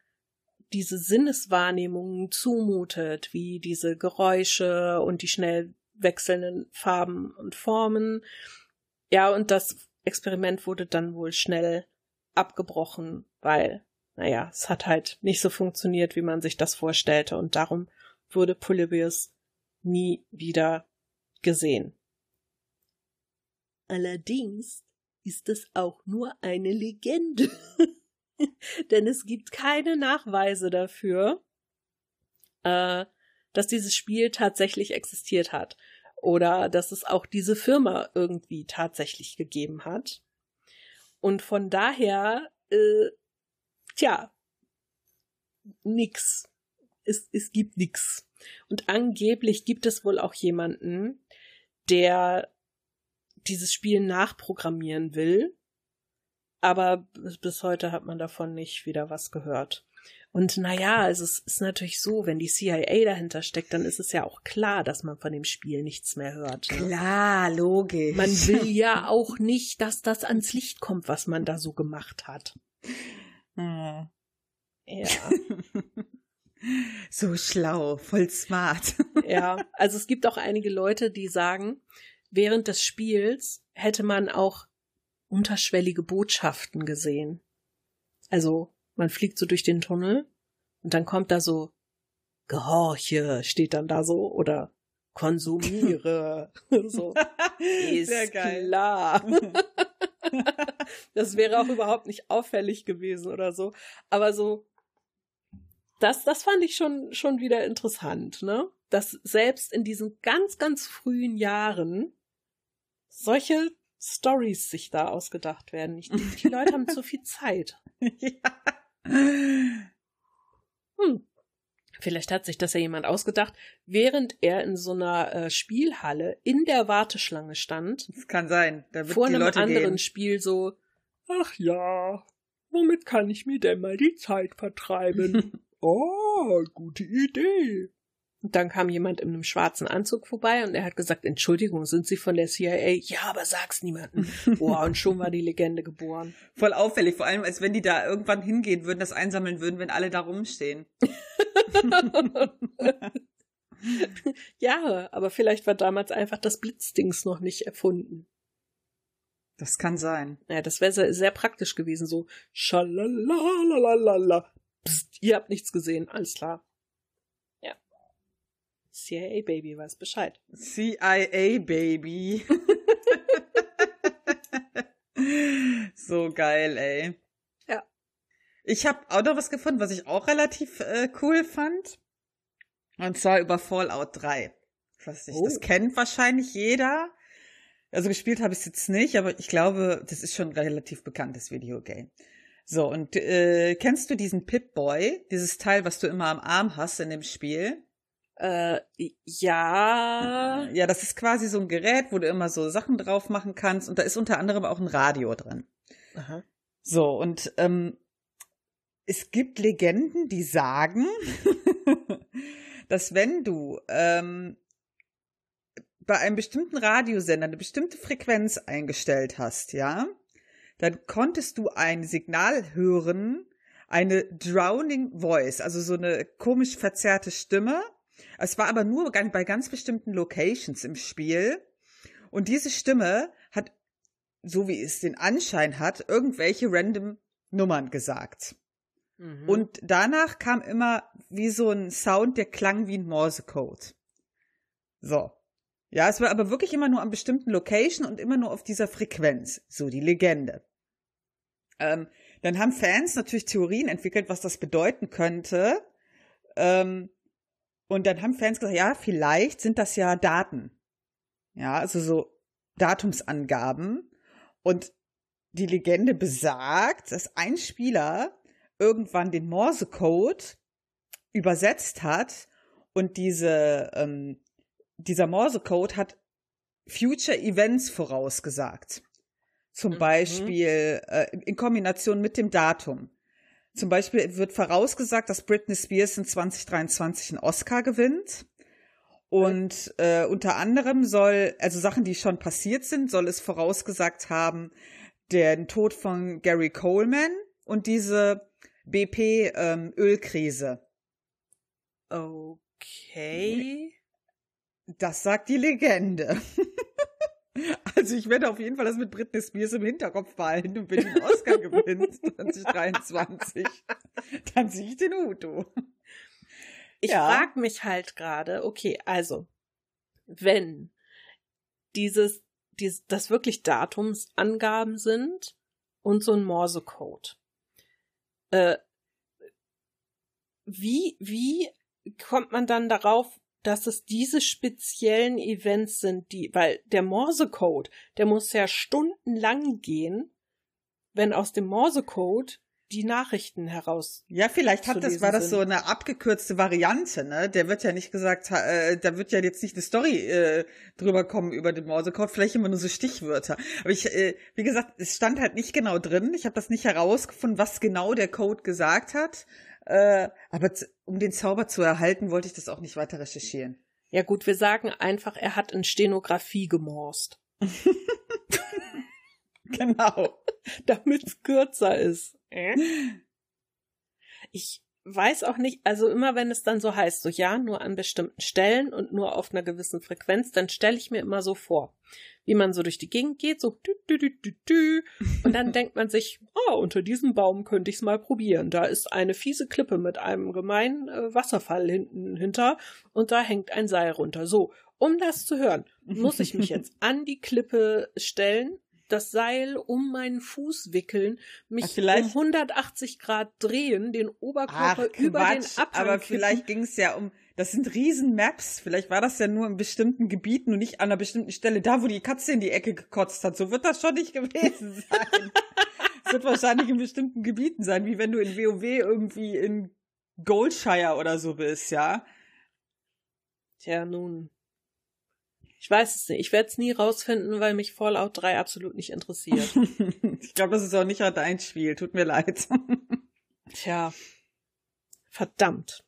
diese Sinneswahrnehmungen zumutet, wie diese Geräusche und die schnell wechselnden Farben und Formen. Ja, und das Experiment wurde dann wohl schnell abgebrochen, weil, naja, es hat halt nicht so funktioniert, wie man sich das vorstellte, und darum wurde Polybius nie wieder gesehen. Allerdings ist es auch nur eine Legende. Denn es gibt keine Nachweise dafür, äh, dass dieses Spiel tatsächlich existiert hat. Oder dass es auch diese Firma irgendwie tatsächlich gegeben hat. Und von daher, äh, tja, nix. Es, es gibt nix. Und angeblich gibt es wohl auch jemanden, der dieses Spiel nachprogrammieren will aber bis heute hat man davon nicht wieder was gehört. Und naja, also es ist natürlich so, wenn die CIA dahinter steckt, dann ist es ja auch klar, dass man von dem Spiel nichts mehr hört. Ne? Klar, logisch. Man will ja auch nicht, dass das ans Licht kommt, was man da so gemacht hat. Hm. Ja. so schlau, voll smart. ja, also es gibt auch einige Leute, die sagen, während des Spiels hätte man auch unterschwellige Botschaften gesehen. Also, man fliegt so durch den Tunnel und dann kommt da so Gehorche, steht dann da so, oder konsumiere. so. Ist Sehr geil. klar. das wäre auch überhaupt nicht auffällig gewesen oder so. Aber so, das, das fand ich schon, schon wieder interessant, ne? Dass selbst in diesen ganz, ganz frühen Jahren solche Stories sich da ausgedacht werden. Ich, die Leute haben zu viel Zeit. ja. Hm. Vielleicht hat sich das ja jemand ausgedacht, während er in so einer äh, Spielhalle in der Warteschlange stand. Das kann sein. Da wird vor die einem Leute anderen gehen. Spiel so, ach ja, womit kann ich mir denn mal die Zeit vertreiben? oh, gute Idee. Und dann kam jemand in einem schwarzen Anzug vorbei und er hat gesagt, Entschuldigung, sind Sie von der CIA? Ja, aber sag's niemandem. Boah, und schon war die Legende geboren. Voll auffällig, vor allem, als wenn die da irgendwann hingehen würden, das einsammeln würden, wenn alle da rumstehen. ja, aber vielleicht war damals einfach das Blitzdings noch nicht erfunden. Das kann sein. Ja, das wäre sehr, sehr praktisch gewesen, so schalalalala. Psst, ihr habt nichts gesehen, alles klar. CIA Baby weiß Bescheid. CIA Baby. so geil, ey. Ja. Ich habe auch noch was gefunden, was ich auch relativ äh, cool fand. Und zwar über Fallout 3. Ich weiß nicht, oh. das kennt wahrscheinlich jeder. Also gespielt habe ich es jetzt nicht, aber ich glaube, das ist schon ein relativ bekanntes Videogame. So, und äh, kennst du diesen Pip-Boy, dieses Teil, was du immer am Arm hast in dem Spiel? Äh, ja. Ja, das ist quasi so ein Gerät, wo du immer so Sachen drauf machen kannst und da ist unter anderem auch ein Radio drin. Aha. So, und ähm, es gibt Legenden, die sagen, dass wenn du ähm, bei einem bestimmten Radiosender eine bestimmte Frequenz eingestellt hast, ja, dann konntest du ein Signal hören, eine drowning voice, also so eine komisch verzerrte Stimme, es war aber nur bei ganz bestimmten Locations im Spiel. Und diese Stimme hat, so wie es den Anschein hat, irgendwelche random Nummern gesagt. Mhm. Und danach kam immer wie so ein Sound, der klang wie ein Morsecode. So. Ja, es war aber wirklich immer nur an bestimmten Location und immer nur auf dieser Frequenz. So die Legende. Ähm, dann haben Fans natürlich Theorien entwickelt, was das bedeuten könnte. Ähm, und dann haben Fans gesagt, ja, vielleicht sind das ja Daten. Ja, also so Datumsangaben. Und die Legende besagt, dass ein Spieler irgendwann den Morsecode übersetzt hat und diese, ähm, dieser Morsecode hat Future Events vorausgesagt. Zum mhm. Beispiel äh, in Kombination mit dem Datum. Zum Beispiel wird vorausgesagt, dass Britney Spears in 2023 einen Oscar gewinnt. Und äh, unter anderem soll, also Sachen, die schon passiert sind, soll es vorausgesagt haben, den Tod von Gary Coleman und diese BP-Ölkrise. Ähm, okay. Das sagt die Legende. Also ich werde auf jeden Fall das mit Britney Spears im Hinterkopf behalten und wenn den Oscar gewinnt 2023, dann sehe ich den Udo. Ich ja. frage mich halt gerade, okay, also wenn dieses, dieses, das wirklich Datumsangaben sind und so ein Morsecode, äh, wie, wie kommt man dann darauf, dass es diese speziellen Events sind, die, weil der Morsecode, der muss ja stundenlang gehen, wenn aus dem Morsecode die Nachrichten heraus. Ja, vielleicht hat das, war das sind. so eine abgekürzte Variante, ne? Der wird ja nicht gesagt, äh, da wird ja jetzt nicht eine Story äh, drüber kommen über den Morsecode, vielleicht immer nur so Stichwörter. Aber ich, äh, wie gesagt, es stand halt nicht genau drin. Ich habe das nicht herausgefunden, was genau der Code gesagt hat. Äh, aber um den Zauber zu erhalten, wollte ich das auch nicht weiter recherchieren. Ja gut, wir sagen einfach, er hat in Stenografie gemorst. genau. Damit es kürzer ist. Äh? Ich weiß auch nicht, also immer wenn es dann so heißt, so ja, nur an bestimmten Stellen und nur auf einer gewissen Frequenz, dann stelle ich mir immer so vor, wie man so durch die Gegend geht, so dü, dü, dü, dü, dü, und dann denkt man sich, oh, unter diesem Baum könnte ich es mal probieren. Da ist eine fiese Klippe mit einem gemeinen äh, Wasserfall hinten hinter und da hängt ein Seil runter. So, um das zu hören, muss ich mich jetzt an die Klippe stellen, das Seil um meinen Fuß wickeln, mich vielleicht, um 180 Grad drehen, den Oberkörper Ach, über Quatsch, den Abhang Aber vielleicht ging es ja um, das sind riesen Maps. Vielleicht war das ja nur in bestimmten Gebieten und nicht an einer bestimmten Stelle, da wo die Katze in die Ecke gekotzt hat. So wird das schon nicht gewesen sein. Es wird wahrscheinlich in bestimmten Gebieten sein, wie wenn du in WoW irgendwie in Goldshire oder so bist, ja. Tja, nun. Ich weiß es nicht. Ich werde es nie rausfinden, weil mich Fallout 3 absolut nicht interessiert. ich glaube, das ist auch nicht dein Spiel. Tut mir leid. Tja. Verdammt.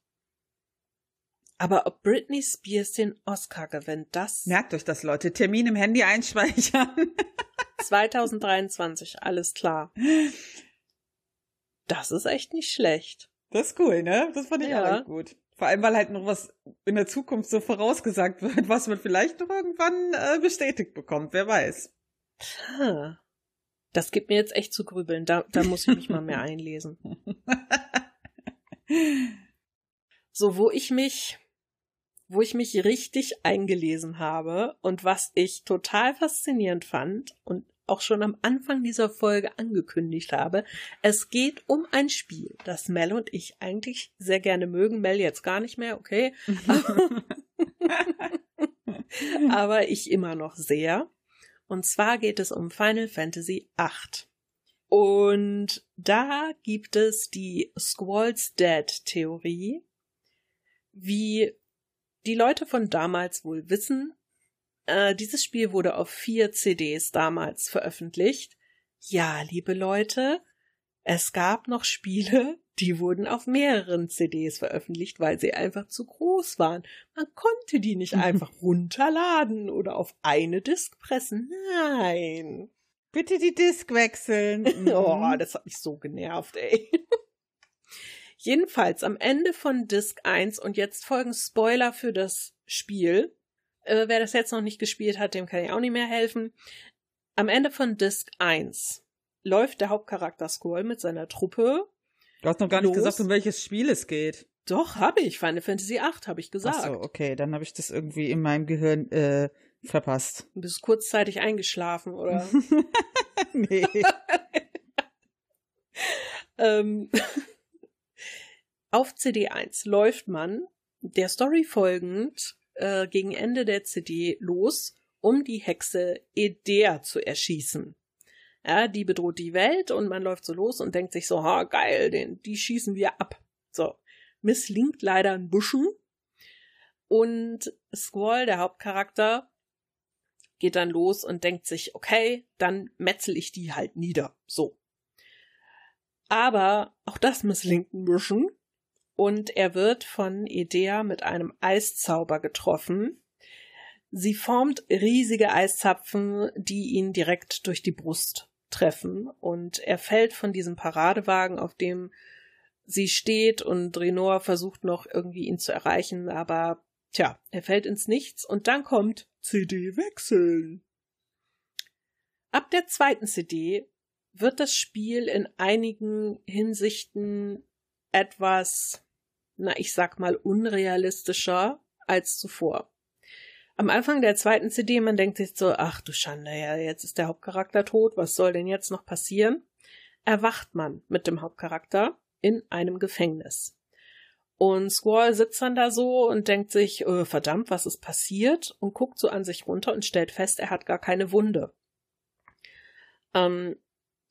Aber ob Britney Spears den Oscar gewinnt, das. Merkt euch das, Leute. Termin im Handy einspeichern. 2023, alles klar. Das ist echt nicht schlecht. Das ist cool, ne? Das fand ich ja. auch gut. Vor allem, weil halt noch was in der Zukunft so vorausgesagt wird, was man vielleicht noch irgendwann äh, bestätigt bekommt. Wer weiß. Das gibt mir jetzt echt zu grübeln. Da, da muss ich mich mal mehr einlesen. So, wo ich mich wo ich mich richtig eingelesen habe und was ich total faszinierend fand und auch schon am Anfang dieser Folge angekündigt habe. Es geht um ein Spiel, das Mel und ich eigentlich sehr gerne mögen. Mel jetzt gar nicht mehr, okay. Aber ich immer noch sehr. Und zwar geht es um Final Fantasy VIII. Und da gibt es die Squall's Dead Theorie, wie die Leute von damals wohl wissen, äh, dieses Spiel wurde auf vier CDs damals veröffentlicht. Ja, liebe Leute, es gab noch Spiele, die wurden auf mehreren CDs veröffentlicht, weil sie einfach zu groß waren. Man konnte die nicht einfach runterladen oder auf eine Disk pressen. Nein. Bitte die Disk wechseln. oh, das hat mich so genervt, ey. Jedenfalls am Ende von Disc 1 und jetzt folgen Spoiler für das Spiel. Äh, wer das jetzt noch nicht gespielt hat, dem kann ich auch nicht mehr helfen. Am Ende von Disc 1 läuft der Hauptcharakter Squall mit seiner Truppe. Du hast noch gar los. nicht gesagt, um welches Spiel es geht. Doch, habe ich. Final Fantasy 8 habe ich gesagt. Ach so, okay, dann habe ich das irgendwie in meinem Gehirn äh, verpasst. Du bist kurzzeitig eingeschlafen, oder? nee. ähm, auf CD1 läuft man der Story folgend äh, gegen Ende der CD los, um die Hexe Edea zu erschießen. Ja, die bedroht die Welt und man läuft so los und denkt sich so, ha, geil, den, die schießen wir ab. So. Misslingt leider ein bisschen. Und Squall, der Hauptcharakter, geht dann los und denkt sich, okay, dann metzel ich die halt nieder. So. Aber auch das misslingt ein bisschen und er wird von Idea mit einem Eiszauber getroffen. Sie formt riesige Eiszapfen, die ihn direkt durch die Brust treffen und er fällt von diesem Paradewagen, auf dem sie steht und Renor versucht noch irgendwie ihn zu erreichen, aber tja, er fällt ins Nichts und dann kommt CD wechseln. Ab der zweiten CD wird das Spiel in einigen Hinsichten etwas na, ich sag mal, unrealistischer als zuvor. Am Anfang der zweiten CD, man denkt sich so, ach du Schande, ja, jetzt ist der Hauptcharakter tot, was soll denn jetzt noch passieren? Erwacht man mit dem Hauptcharakter in einem Gefängnis. Und Squall sitzt dann da so und denkt sich, oh, verdammt, was ist passiert? Und guckt so an sich runter und stellt fest, er hat gar keine Wunde. Ähm,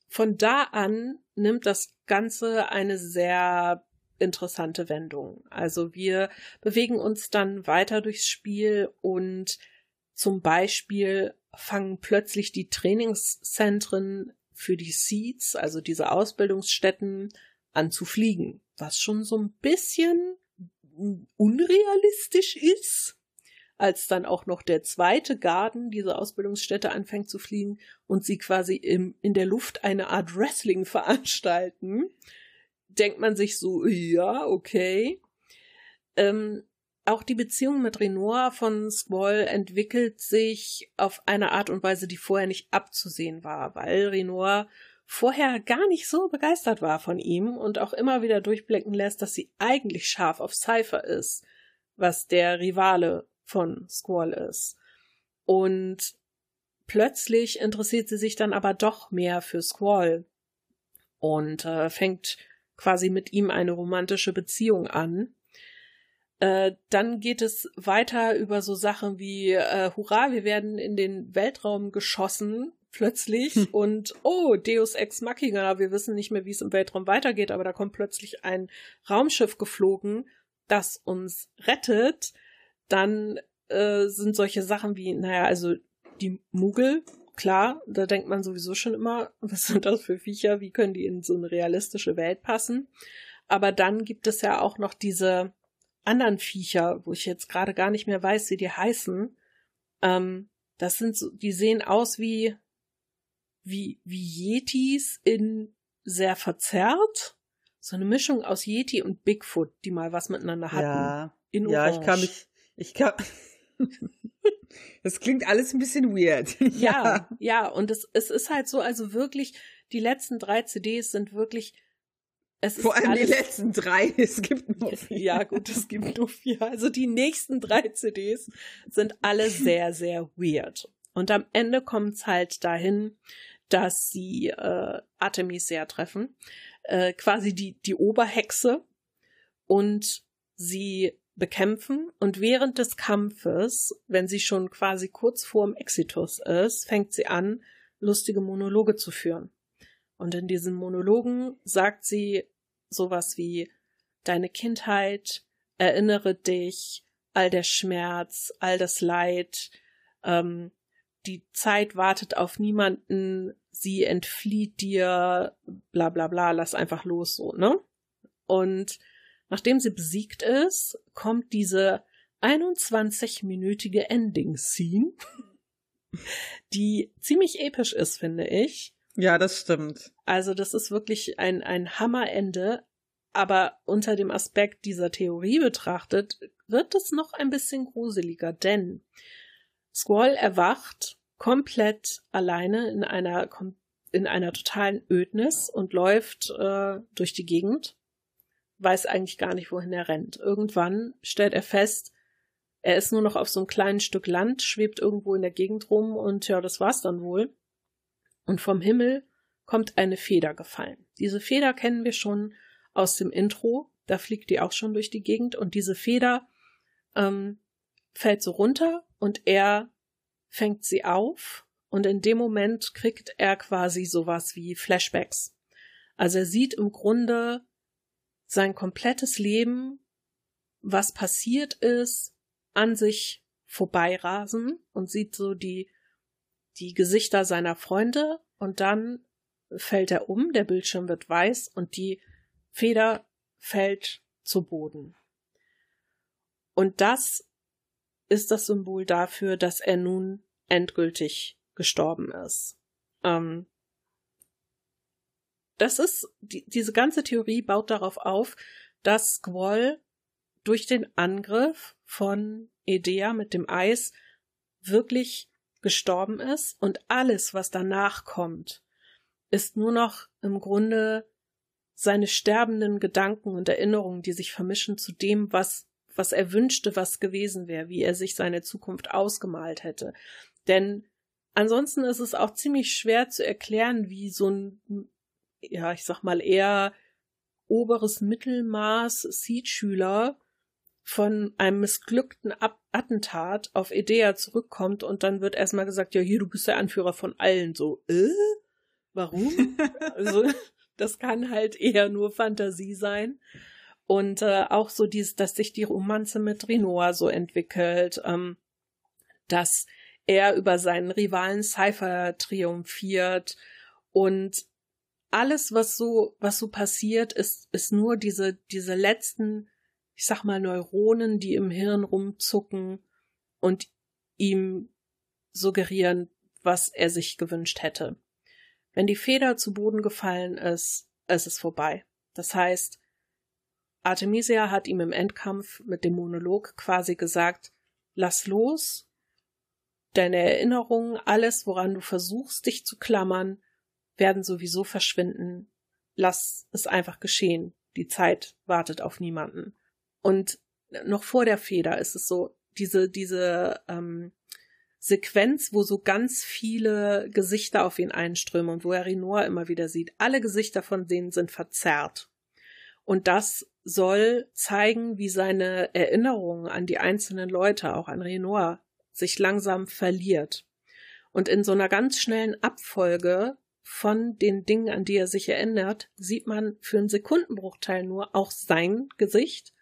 von da an nimmt das Ganze eine sehr interessante Wendung. Also wir bewegen uns dann weiter durchs Spiel und zum Beispiel fangen plötzlich die Trainingszentren für die Seeds, also diese Ausbildungsstätten, an zu fliegen, was schon so ein bisschen unrealistisch ist, als dann auch noch der zweite Garten diese Ausbildungsstätte anfängt zu fliegen und sie quasi im, in der Luft eine Art Wrestling veranstalten denkt man sich so, ja, okay. Ähm, auch die Beziehung mit Renoir von Squall entwickelt sich auf eine Art und Weise, die vorher nicht abzusehen war, weil Renoir vorher gar nicht so begeistert war von ihm und auch immer wieder durchblicken lässt, dass sie eigentlich scharf auf Cypher ist, was der Rivale von Squall ist. Und plötzlich interessiert sie sich dann aber doch mehr für Squall und äh, fängt quasi mit ihm eine romantische Beziehung an. Äh, dann geht es weiter über so Sachen wie, äh, hurra, wir werden in den Weltraum geschossen plötzlich hm. und oh, Deus Ex Machina, wir wissen nicht mehr, wie es im Weltraum weitergeht, aber da kommt plötzlich ein Raumschiff geflogen, das uns rettet, dann äh, sind solche Sachen wie, naja, also die Muggel, klar, da denkt man sowieso schon immer, was sind das für Viecher, wie können die in so eine realistische Welt passen? Aber dann gibt es ja auch noch diese anderen Viecher, wo ich jetzt gerade gar nicht mehr weiß, wie die heißen. Ähm, das sind so, die sehen aus wie, wie, wie Yetis in sehr verzerrt. So eine Mischung aus Yeti und Bigfoot, die mal was miteinander hatten. Ja, in ja ich kann mich, ich kann, das klingt alles ein bisschen weird. ja. ja, ja, und es, es ist halt so, also wirklich, die letzten drei CDs sind wirklich es Vor allem alles, die letzten drei, es gibt nur vier. Ja, gut, es gibt nur vier. Also die nächsten drei CDs sind alle sehr, sehr weird. Und am Ende kommt es halt dahin, dass sie äh, Artemisia treffen, äh, quasi die, die Oberhexe, und sie bekämpfen. Und während des Kampfes, wenn sie schon quasi kurz vorm Exitus ist, fängt sie an, lustige Monologe zu führen. Und in diesen Monologen sagt sie sowas wie deine Kindheit, erinnere dich, all der Schmerz, all das Leid, ähm, die Zeit wartet auf niemanden, sie entflieht dir, bla bla bla, lass einfach los so, ne? Und nachdem sie besiegt ist, kommt diese 21-minütige Ending-Scene, die ziemlich episch ist, finde ich. Ja, das stimmt. Also das ist wirklich ein, ein Hammerende, aber unter dem Aspekt dieser Theorie betrachtet, wird es noch ein bisschen gruseliger, denn Squall erwacht komplett alleine in einer, in einer totalen Ödnis und läuft äh, durch die Gegend, weiß eigentlich gar nicht, wohin er rennt. Irgendwann stellt er fest, er ist nur noch auf so einem kleinen Stück Land, schwebt irgendwo in der Gegend rum und ja, das war's dann wohl und vom Himmel kommt eine Feder gefallen. Diese Feder kennen wir schon aus dem Intro, da fliegt die auch schon durch die Gegend und diese Feder ähm, fällt so runter und er fängt sie auf und in dem Moment kriegt er quasi sowas wie Flashbacks. Also er sieht im Grunde sein komplettes Leben, was passiert ist, an sich vorbeirasen und sieht so die die Gesichter seiner Freunde und dann fällt er um, der Bildschirm wird weiß und die Feder fällt zu Boden. Und das ist das Symbol dafür, dass er nun endgültig gestorben ist. Ähm, das ist, die, diese ganze Theorie baut darauf auf, dass Squall durch den Angriff von Edea mit dem Eis wirklich gestorben ist und alles, was danach kommt, ist nur noch im Grunde seine sterbenden Gedanken und Erinnerungen, die sich vermischen zu dem, was, was er wünschte, was gewesen wäre, wie er sich seine Zukunft ausgemalt hätte. Denn ansonsten ist es auch ziemlich schwer zu erklären, wie so ein, ja, ich sag mal eher oberes Mittelmaß Seed-Schüler von einem missglückten Ab Attentat auf Idea zurückkommt und dann wird erstmal gesagt, ja, hier, du bist der Anführer von allen. So, äh? Warum? also, das kann halt eher nur Fantasie sein. Und äh, auch so dieses, dass sich die Romanze mit Rinoa so entwickelt, ähm, dass er über seinen Rivalen Cypher triumphiert und alles, was so, was so passiert, ist, ist nur diese, diese letzten ich sag mal, Neuronen, die im Hirn rumzucken und ihm suggerieren, was er sich gewünscht hätte. Wenn die Feder zu Boden gefallen ist, ist es vorbei. Das heißt, Artemisia hat ihm im Endkampf mit dem Monolog quasi gesagt, lass los, deine Erinnerungen, alles, woran du versuchst, dich zu klammern, werden sowieso verschwinden. Lass es einfach geschehen. Die Zeit wartet auf niemanden. Und noch vor der Feder ist es so, diese, diese ähm, Sequenz, wo so ganz viele Gesichter auf ihn einströmen und wo er Renoir immer wieder sieht. Alle Gesichter von denen sind verzerrt. Und das soll zeigen, wie seine Erinnerung an die einzelnen Leute, auch an Renoir, sich langsam verliert. Und in so einer ganz schnellen Abfolge von den Dingen, an die er sich erinnert, sieht man für einen Sekundenbruchteil nur auch sein Gesicht.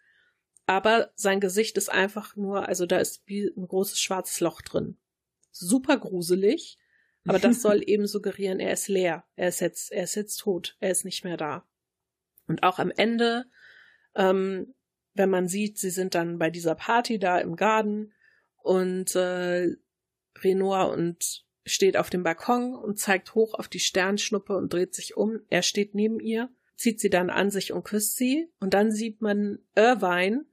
Aber sein Gesicht ist einfach nur, also da ist wie ein großes schwarzes Loch drin. Super gruselig. Aber das soll eben suggerieren, er ist leer. Er ist jetzt, er ist jetzt tot. Er ist nicht mehr da. Und auch am Ende, ähm, wenn man sieht, sie sind dann bei dieser Party da im Garten und äh, Renoir und steht auf dem Balkon und zeigt hoch auf die Sternschnuppe und dreht sich um. Er steht neben ihr, zieht sie dann an sich und küsst sie. Und dann sieht man Irvine,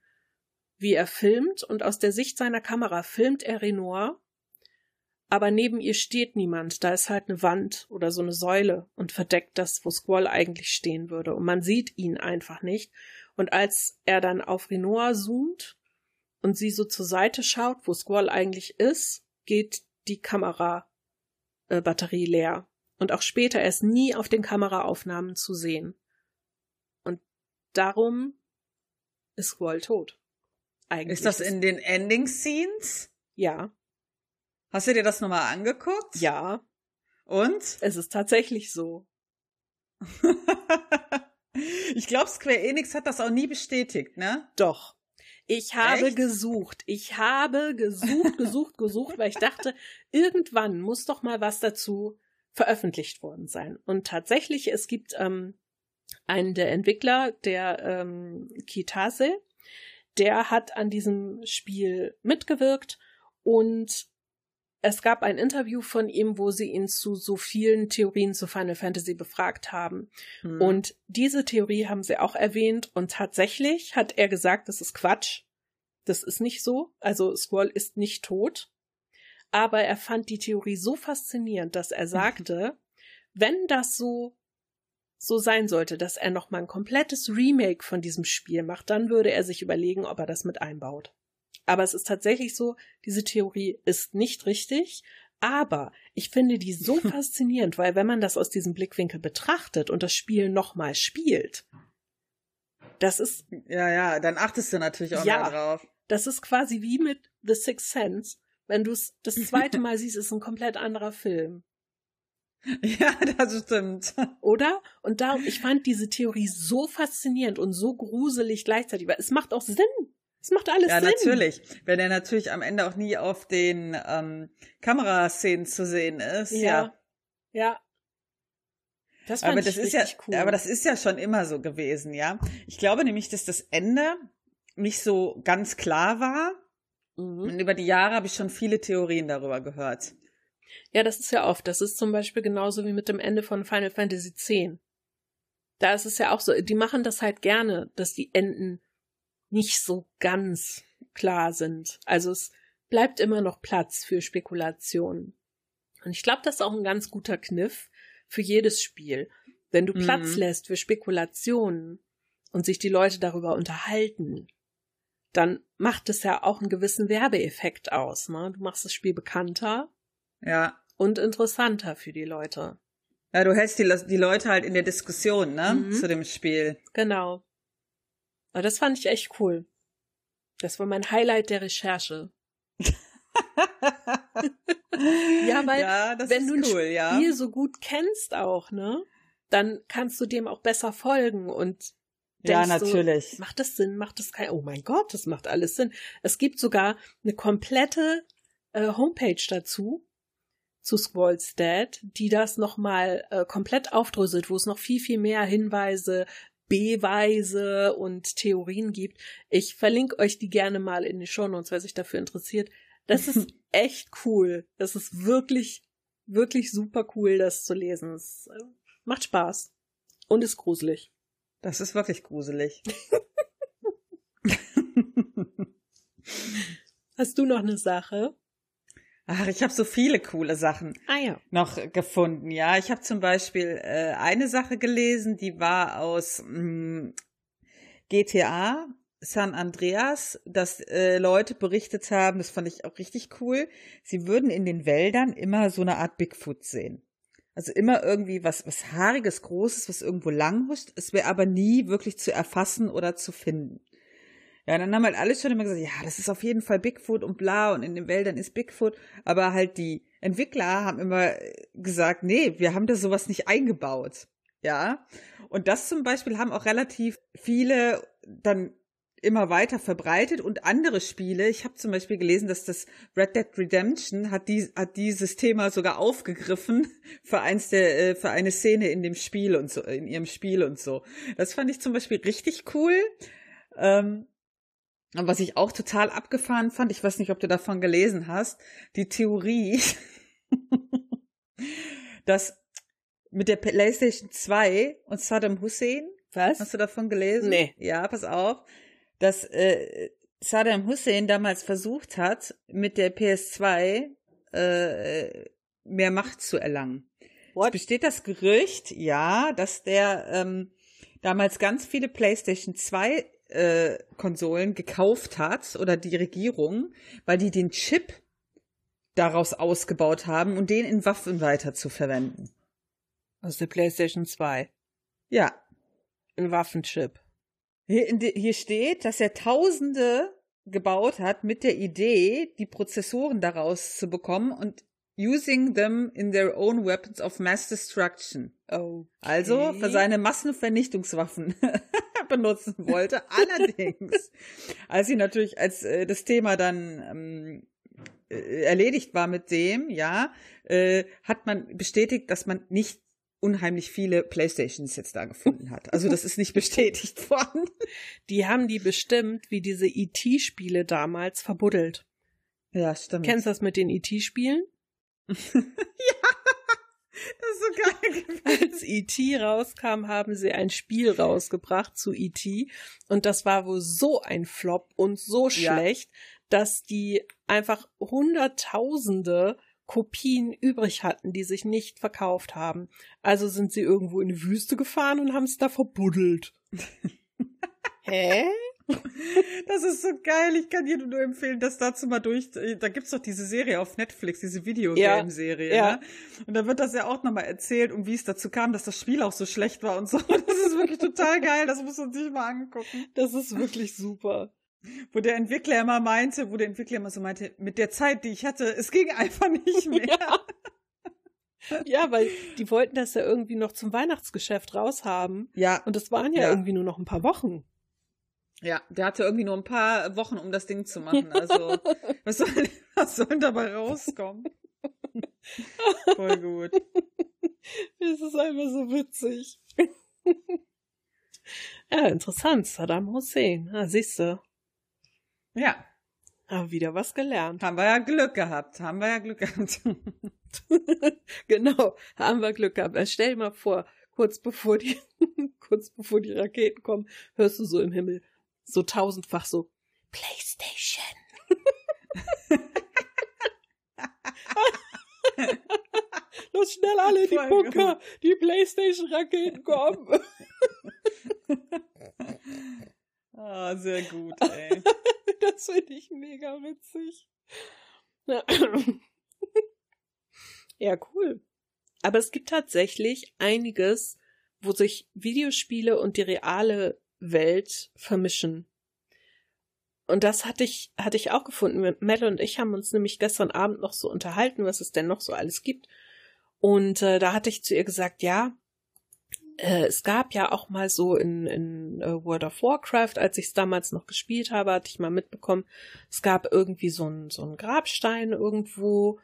wie er filmt und aus der Sicht seiner Kamera filmt er Renoir. Aber neben ihr steht niemand. Da ist halt eine Wand oder so eine Säule und verdeckt das, wo Squall eigentlich stehen würde. Und man sieht ihn einfach nicht. Und als er dann auf Renoir zoomt und sie so zur Seite schaut, wo Squall eigentlich ist, geht die Kamera äh, Batterie leer. Und auch später er ist nie auf den Kameraaufnahmen zu sehen. Und darum ist Squall tot. Eigentlich. Ist das in den Ending Scenes? Ja. Hast du dir das nochmal angeguckt? Ja. Und? Es ist tatsächlich so. ich glaube, Square Enix hat das auch nie bestätigt, ne? Doch. Ich habe Echt? gesucht. Ich habe gesucht, gesucht, gesucht, weil ich dachte, irgendwann muss doch mal was dazu veröffentlicht worden sein. Und tatsächlich, es gibt ähm, einen der Entwickler, der ähm, Kitase, der hat an diesem Spiel mitgewirkt und es gab ein Interview von ihm, wo sie ihn zu so vielen Theorien zu Final Fantasy befragt haben. Hm. Und diese Theorie haben sie auch erwähnt und tatsächlich hat er gesagt, das ist Quatsch. Das ist nicht so. Also Squall ist nicht tot. Aber er fand die Theorie so faszinierend, dass er sagte, wenn das so so sein sollte, dass er noch mal ein komplettes Remake von diesem Spiel macht, dann würde er sich überlegen, ob er das mit einbaut. Aber es ist tatsächlich so, diese Theorie ist nicht richtig. Aber ich finde die so faszinierend, weil wenn man das aus diesem Blickwinkel betrachtet und das Spiel nochmal spielt, das ist. Ja, ja, dann achtest du natürlich auch ja, mehr drauf. Das ist quasi wie mit The Sixth Sense. Wenn du es das zweite Mal siehst, ist ein komplett anderer Film. Ja, das stimmt. Oder? Und darum, ich fand diese Theorie so faszinierend und so gruselig gleichzeitig, weil es macht auch Sinn. Es macht alles ja, Sinn. Ja, natürlich. Wenn er natürlich am Ende auch nie auf den ähm, Kameraszenen zu sehen ist. Ja. Ja. ja. Das fand aber das ist ja, cool. aber das ist ja schon immer so gewesen, ja. Ich glaube nämlich, dass das Ende nicht so ganz klar war. Mhm. Und über die Jahre habe ich schon viele Theorien darüber gehört. Ja, das ist ja oft. Das ist zum Beispiel genauso wie mit dem Ende von Final Fantasy X. Da ist es ja auch so, die machen das halt gerne, dass die Enden nicht so ganz klar sind. Also es bleibt immer noch Platz für Spekulationen. Und ich glaube, das ist auch ein ganz guter Kniff für jedes Spiel. Wenn du Platz mhm. lässt für Spekulationen und sich die Leute darüber unterhalten, dann macht es ja auch einen gewissen Werbeeffekt aus. Ne? Du machst das Spiel bekannter ja. und interessanter für die Leute. Ja, du hältst die, die Leute halt in der Diskussion, ne, mhm. zu dem Spiel. Genau. Aber das fand ich echt cool. Das war mein Highlight der Recherche. ja, weil ja, wenn du ein cool, Spiel ja. so gut kennst auch, ne, dann kannst du dem auch besser folgen und ja, natürlich. So, macht das Sinn? Macht das kein? Oh mein Gott, das macht alles Sinn. Es gibt sogar eine komplette äh, Homepage dazu zu Squall's Dad, die das nochmal äh, komplett aufdröselt, wo es noch viel, viel mehr Hinweise, Beweise und Theorien gibt. Ich verlinke euch die gerne mal in die Show Notes, wer sich dafür interessiert. Das ist echt cool. Das ist wirklich, wirklich super cool, das zu lesen. Es äh, macht Spaß. Und ist gruselig. Das ist wirklich gruselig. Hast du noch eine Sache? Ach, ich habe so viele coole Sachen ah, ja. noch gefunden. Ja, ich habe zum Beispiel äh, eine Sache gelesen, die war aus mh, hm, GTA San Andreas, dass äh, Leute berichtet haben, das fand ich auch richtig cool. Sie würden in den Wäldern immer so eine Art Bigfoot sehen. Also immer irgendwie was, was haariges, großes, was irgendwo lang huscht. Es wäre aber nie wirklich zu erfassen oder zu finden. Ja, dann haben halt alle schon immer gesagt, ja, das ist auf jeden Fall Bigfoot und bla und in den Wäldern ist Bigfoot, aber halt die Entwickler haben immer gesagt, nee, wir haben da sowas nicht eingebaut. Ja. Und das zum Beispiel haben auch relativ viele dann immer weiter verbreitet und andere Spiele, ich habe zum Beispiel gelesen, dass das Red Dead Redemption hat, die, hat dieses Thema sogar aufgegriffen für eins der, äh, für eine Szene in dem Spiel und so, in ihrem Spiel und so. Das fand ich zum Beispiel richtig cool. Ähm, was ich auch total abgefahren fand, ich weiß nicht, ob du davon gelesen hast, die Theorie, dass mit der PlayStation 2 und Saddam Hussein, was? Hast du davon gelesen? Nee. Ja, pass auf dass äh, Saddam Hussein damals versucht hat, mit der PS2 äh, mehr Macht zu erlangen. What? Es besteht das Gerücht, ja, dass der ähm, damals ganz viele PlayStation 2 äh, Konsolen gekauft hat oder die Regierung, weil die den Chip daraus ausgebaut haben und den in Waffen weiter zu verwenden. Aus der PlayStation 2. Ja. Ein Waffenchip. Hier, hier steht, dass er Tausende gebaut hat mit der Idee, die Prozessoren daraus zu bekommen und using them in their own weapons of mass destruction. Okay. Also für seine Massenvernichtungswaffen benutzen wollte. Allerdings, als sie natürlich, als äh, das Thema dann ähm, äh, erledigt war mit dem, ja, äh, hat man bestätigt, dass man nicht unheimlich viele Playstations jetzt da gefunden hat. Also das ist nicht bestätigt worden. Die haben die bestimmt, wie diese IT-Spiele e damals, verbuddelt. Ja, stimmt. Kennst du das mit den IT-Spielen? Ja, das ist so geil. Als IT e rauskam, haben sie ein Spiel rausgebracht zu IT und das war wohl so ein Flop und so schlecht, ja. dass die einfach Hunderttausende Kopien übrig hatten, die sich nicht verkauft haben. Also sind sie irgendwo in die Wüste gefahren und haben es da verbuddelt. Hä? Das ist so geil. Ich kann jedem nur empfehlen, das dazu mal durch. Da gibt's doch diese Serie auf Netflix, diese Videogame-Serie. Ja, ja. Ne? Und da wird das ja auch nochmal erzählt, um wie es dazu kam, dass das Spiel auch so schlecht war und so. Das ist wirklich total geil. Das muss man sich mal angucken. Das ist wirklich super. Wo der Entwickler immer meinte, wo der Entwickler immer so meinte, mit der Zeit, die ich hatte, es ging einfach nicht mehr. Ja. ja, weil die wollten das ja irgendwie noch zum Weihnachtsgeschäft raushaben. Ja. Und das waren ja, ja, irgendwie nur noch ein paar Wochen. Ja, der hatte irgendwie nur ein paar Wochen, um das Ding zu machen. Also, was soll, was soll dabei rauskommen? Voll gut. Es ist einfach so witzig. ja, interessant. Saddam Hussein. Ah, siehst du. Ja. Haben wieder was gelernt. Haben wir ja Glück gehabt. Haben wir ja Glück gehabt. genau, haben wir Glück gehabt. Also stell dir mal vor, kurz bevor die, kurz bevor die Raketen kommen, hörst du so im Himmel so tausendfach so PlayStation. Los schnell alle in die Bunker, die PlayStation-Raketen kommen. Ah, oh, sehr gut, ey. das finde ich mega witzig. Ja. ja, cool. Aber es gibt tatsächlich einiges, wo sich Videospiele und die reale Welt vermischen. Und das hatte ich, hatte ich auch gefunden. Mel und ich haben uns nämlich gestern Abend noch so unterhalten, was es denn noch so alles gibt. Und äh, da hatte ich zu ihr gesagt, ja, äh, es gab ja auch mal so in, in uh, World of Warcraft, als ich es damals noch gespielt habe, hatte ich mal mitbekommen, es gab irgendwie so ein so ein Grabstein irgendwo,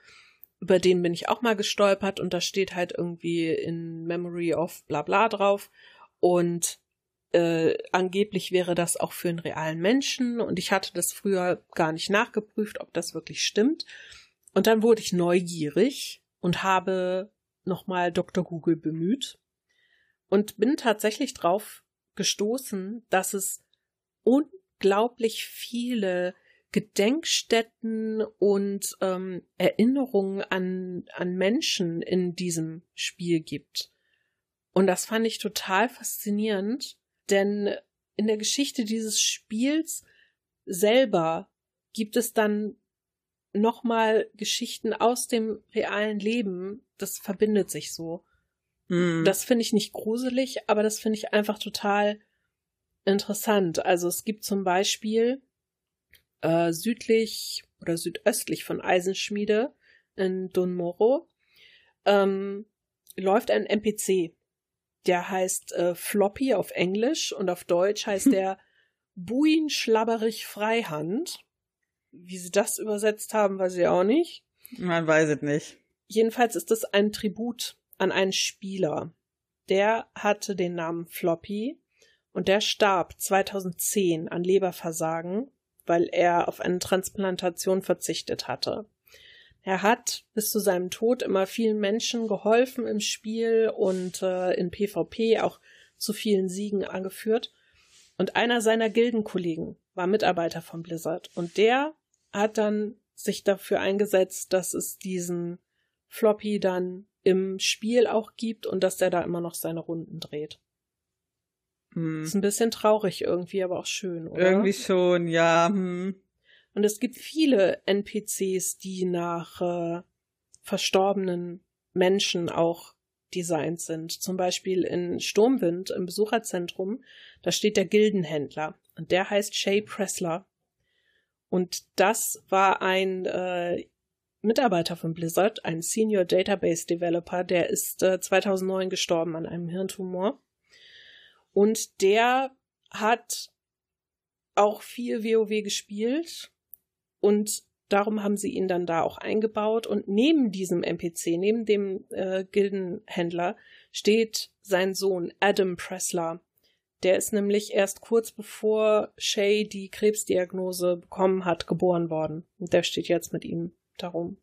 über den bin ich auch mal gestolpert und da steht halt irgendwie in Memory of bla bla drauf und äh, angeblich wäre das auch für einen realen Menschen und ich hatte das früher gar nicht nachgeprüft, ob das wirklich stimmt. Und dann wurde ich neugierig und habe nochmal Dr. Google bemüht und bin tatsächlich drauf gestoßen, dass es unglaublich viele Gedenkstätten und ähm, Erinnerungen an, an Menschen in diesem Spiel gibt. Und das fand ich total faszinierend, denn in der Geschichte dieses Spiels selber gibt es dann nochmal Geschichten aus dem realen Leben. Das verbindet sich so. Mhm. Das finde ich nicht gruselig, aber das finde ich einfach total interessant. Also es gibt zum Beispiel äh, südlich oder südöstlich von Eisenschmiede in Dunmoro ähm, läuft ein NPC. Der heißt äh, Floppy auf Englisch und auf Deutsch heißt der Buin Schlabberig Freihand. Wie sie das übersetzt haben, weiß ich auch nicht. Man weiß es nicht. Jedenfalls ist es ein Tribut an einen Spieler. Der hatte den Namen Floppy und der starb 2010 an Leberversagen, weil er auf eine Transplantation verzichtet hatte. Er hat bis zu seinem Tod immer vielen Menschen geholfen im Spiel und äh, in PvP auch zu vielen Siegen angeführt. Und einer seiner Gildenkollegen war Mitarbeiter von Blizzard. Und der hat dann sich dafür eingesetzt, dass es diesen Floppy dann im Spiel auch gibt und dass der da immer noch seine Runden dreht. Hm. Ist ein bisschen traurig irgendwie, aber auch schön, oder? Irgendwie schon, ja. Hm. Und es gibt viele NPCs, die nach äh, verstorbenen Menschen auch designt sind. Zum Beispiel in Sturmwind im Besucherzentrum, da steht der Gildenhändler und der heißt Shay Pressler. Und das war ein äh, Mitarbeiter von Blizzard, ein Senior Database Developer, der ist äh, 2009 gestorben an einem Hirntumor. Und der hat auch viel WoW gespielt und darum haben sie ihn dann da auch eingebaut. Und neben diesem NPC, neben dem äh, Gildenhändler, steht sein Sohn Adam Pressler. Der ist nämlich erst kurz bevor Shay die Krebsdiagnose bekommen hat, geboren worden. Und der steht jetzt mit ihm darum.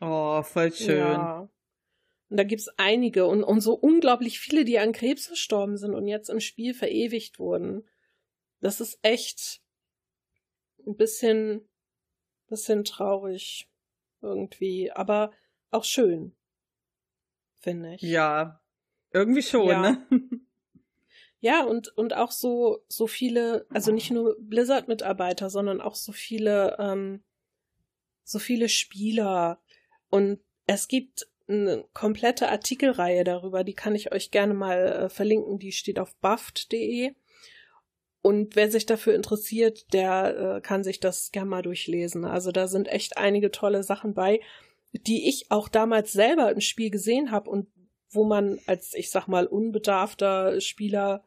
Oh, voll schön. Ja. Und da gibt's einige und, und so unglaublich viele, die an Krebs verstorben sind und jetzt im Spiel verewigt wurden. Das ist echt ein bisschen bisschen traurig irgendwie, aber auch schön, finde ich. Ja, irgendwie schon, ja. ne? Ja, und, und auch so, so viele, also nicht nur Blizzard-Mitarbeiter, sondern auch so viele, ähm, so viele Spieler. Und es gibt eine komplette Artikelreihe darüber, die kann ich euch gerne mal äh, verlinken, die steht auf buffed.de. Und wer sich dafür interessiert, der äh, kann sich das gerne mal durchlesen. Also da sind echt einige tolle Sachen bei, die ich auch damals selber im Spiel gesehen habe und wo man als, ich sag mal, unbedarfter Spieler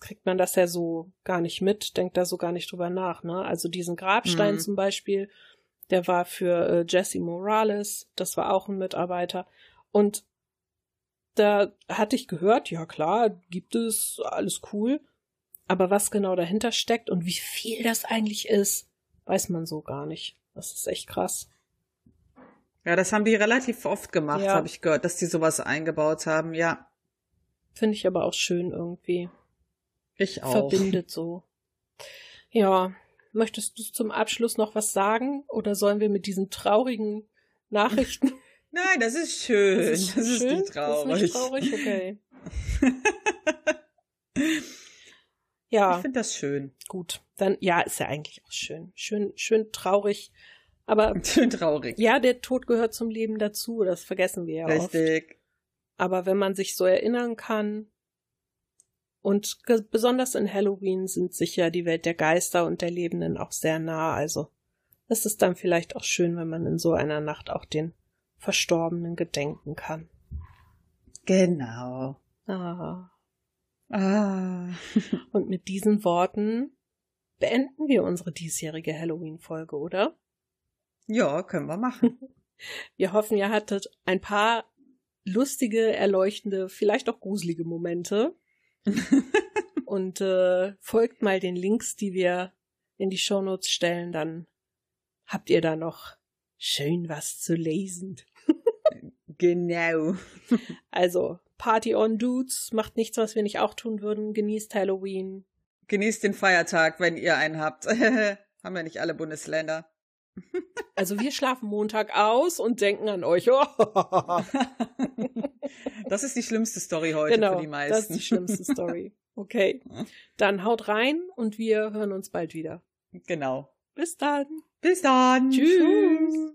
kriegt man das ja so gar nicht mit, denkt da so gar nicht drüber nach. Ne? Also diesen Grabstein mhm. zum Beispiel, der war für äh, Jesse Morales, das war auch ein Mitarbeiter. Und da hatte ich gehört, ja klar, gibt es, alles cool. Aber was genau dahinter steckt und wie viel das eigentlich ist, weiß man so gar nicht. Das ist echt krass. Ja, das haben die relativ oft gemacht, ja. habe ich gehört, dass die sowas eingebaut haben, ja. Finde ich aber auch schön irgendwie. Ich auch. Verbindet so. Ja, möchtest du zum Abschluss noch was sagen oder sollen wir mit diesen traurigen Nachrichten? Nein, das ist schön. Das ist, das schön? ist nicht traurig. Das ist nicht traurig, okay. Ja. Ich finde das schön. Gut. Dann, ja, ist ja eigentlich auch schön. Schön, schön traurig. Aber. Schön traurig. Ja, der Tod gehört zum Leben dazu. Das vergessen wir ja Richtig. Oft. Aber wenn man sich so erinnern kann, und besonders in Halloween sind sicher die Welt der Geister und der Lebenden auch sehr nah. Also, es ist dann vielleicht auch schön, wenn man in so einer Nacht auch den Verstorbenen gedenken kann. Genau. Ah. Ah. Und mit diesen Worten beenden wir unsere diesjährige Halloween-Folge, oder? Ja, können wir machen. Wir hoffen, ihr hattet ein paar lustige, erleuchtende, vielleicht auch gruselige Momente. Und äh, folgt mal den Links, die wir in die Shownotes stellen, dann habt ihr da noch schön was zu lesen. genau. Also, Party on Dudes, macht nichts, was wir nicht auch tun würden, genießt Halloween. Genießt den Feiertag, wenn ihr einen habt. Haben ja nicht alle Bundesländer. Also wir schlafen Montag aus und denken an euch. das ist die schlimmste Story heute genau, für die meisten. Das ist die schlimmste Story. Okay. Dann haut rein und wir hören uns bald wieder. Genau. Bis dann. Bis dann. Tschüss. Tschüss.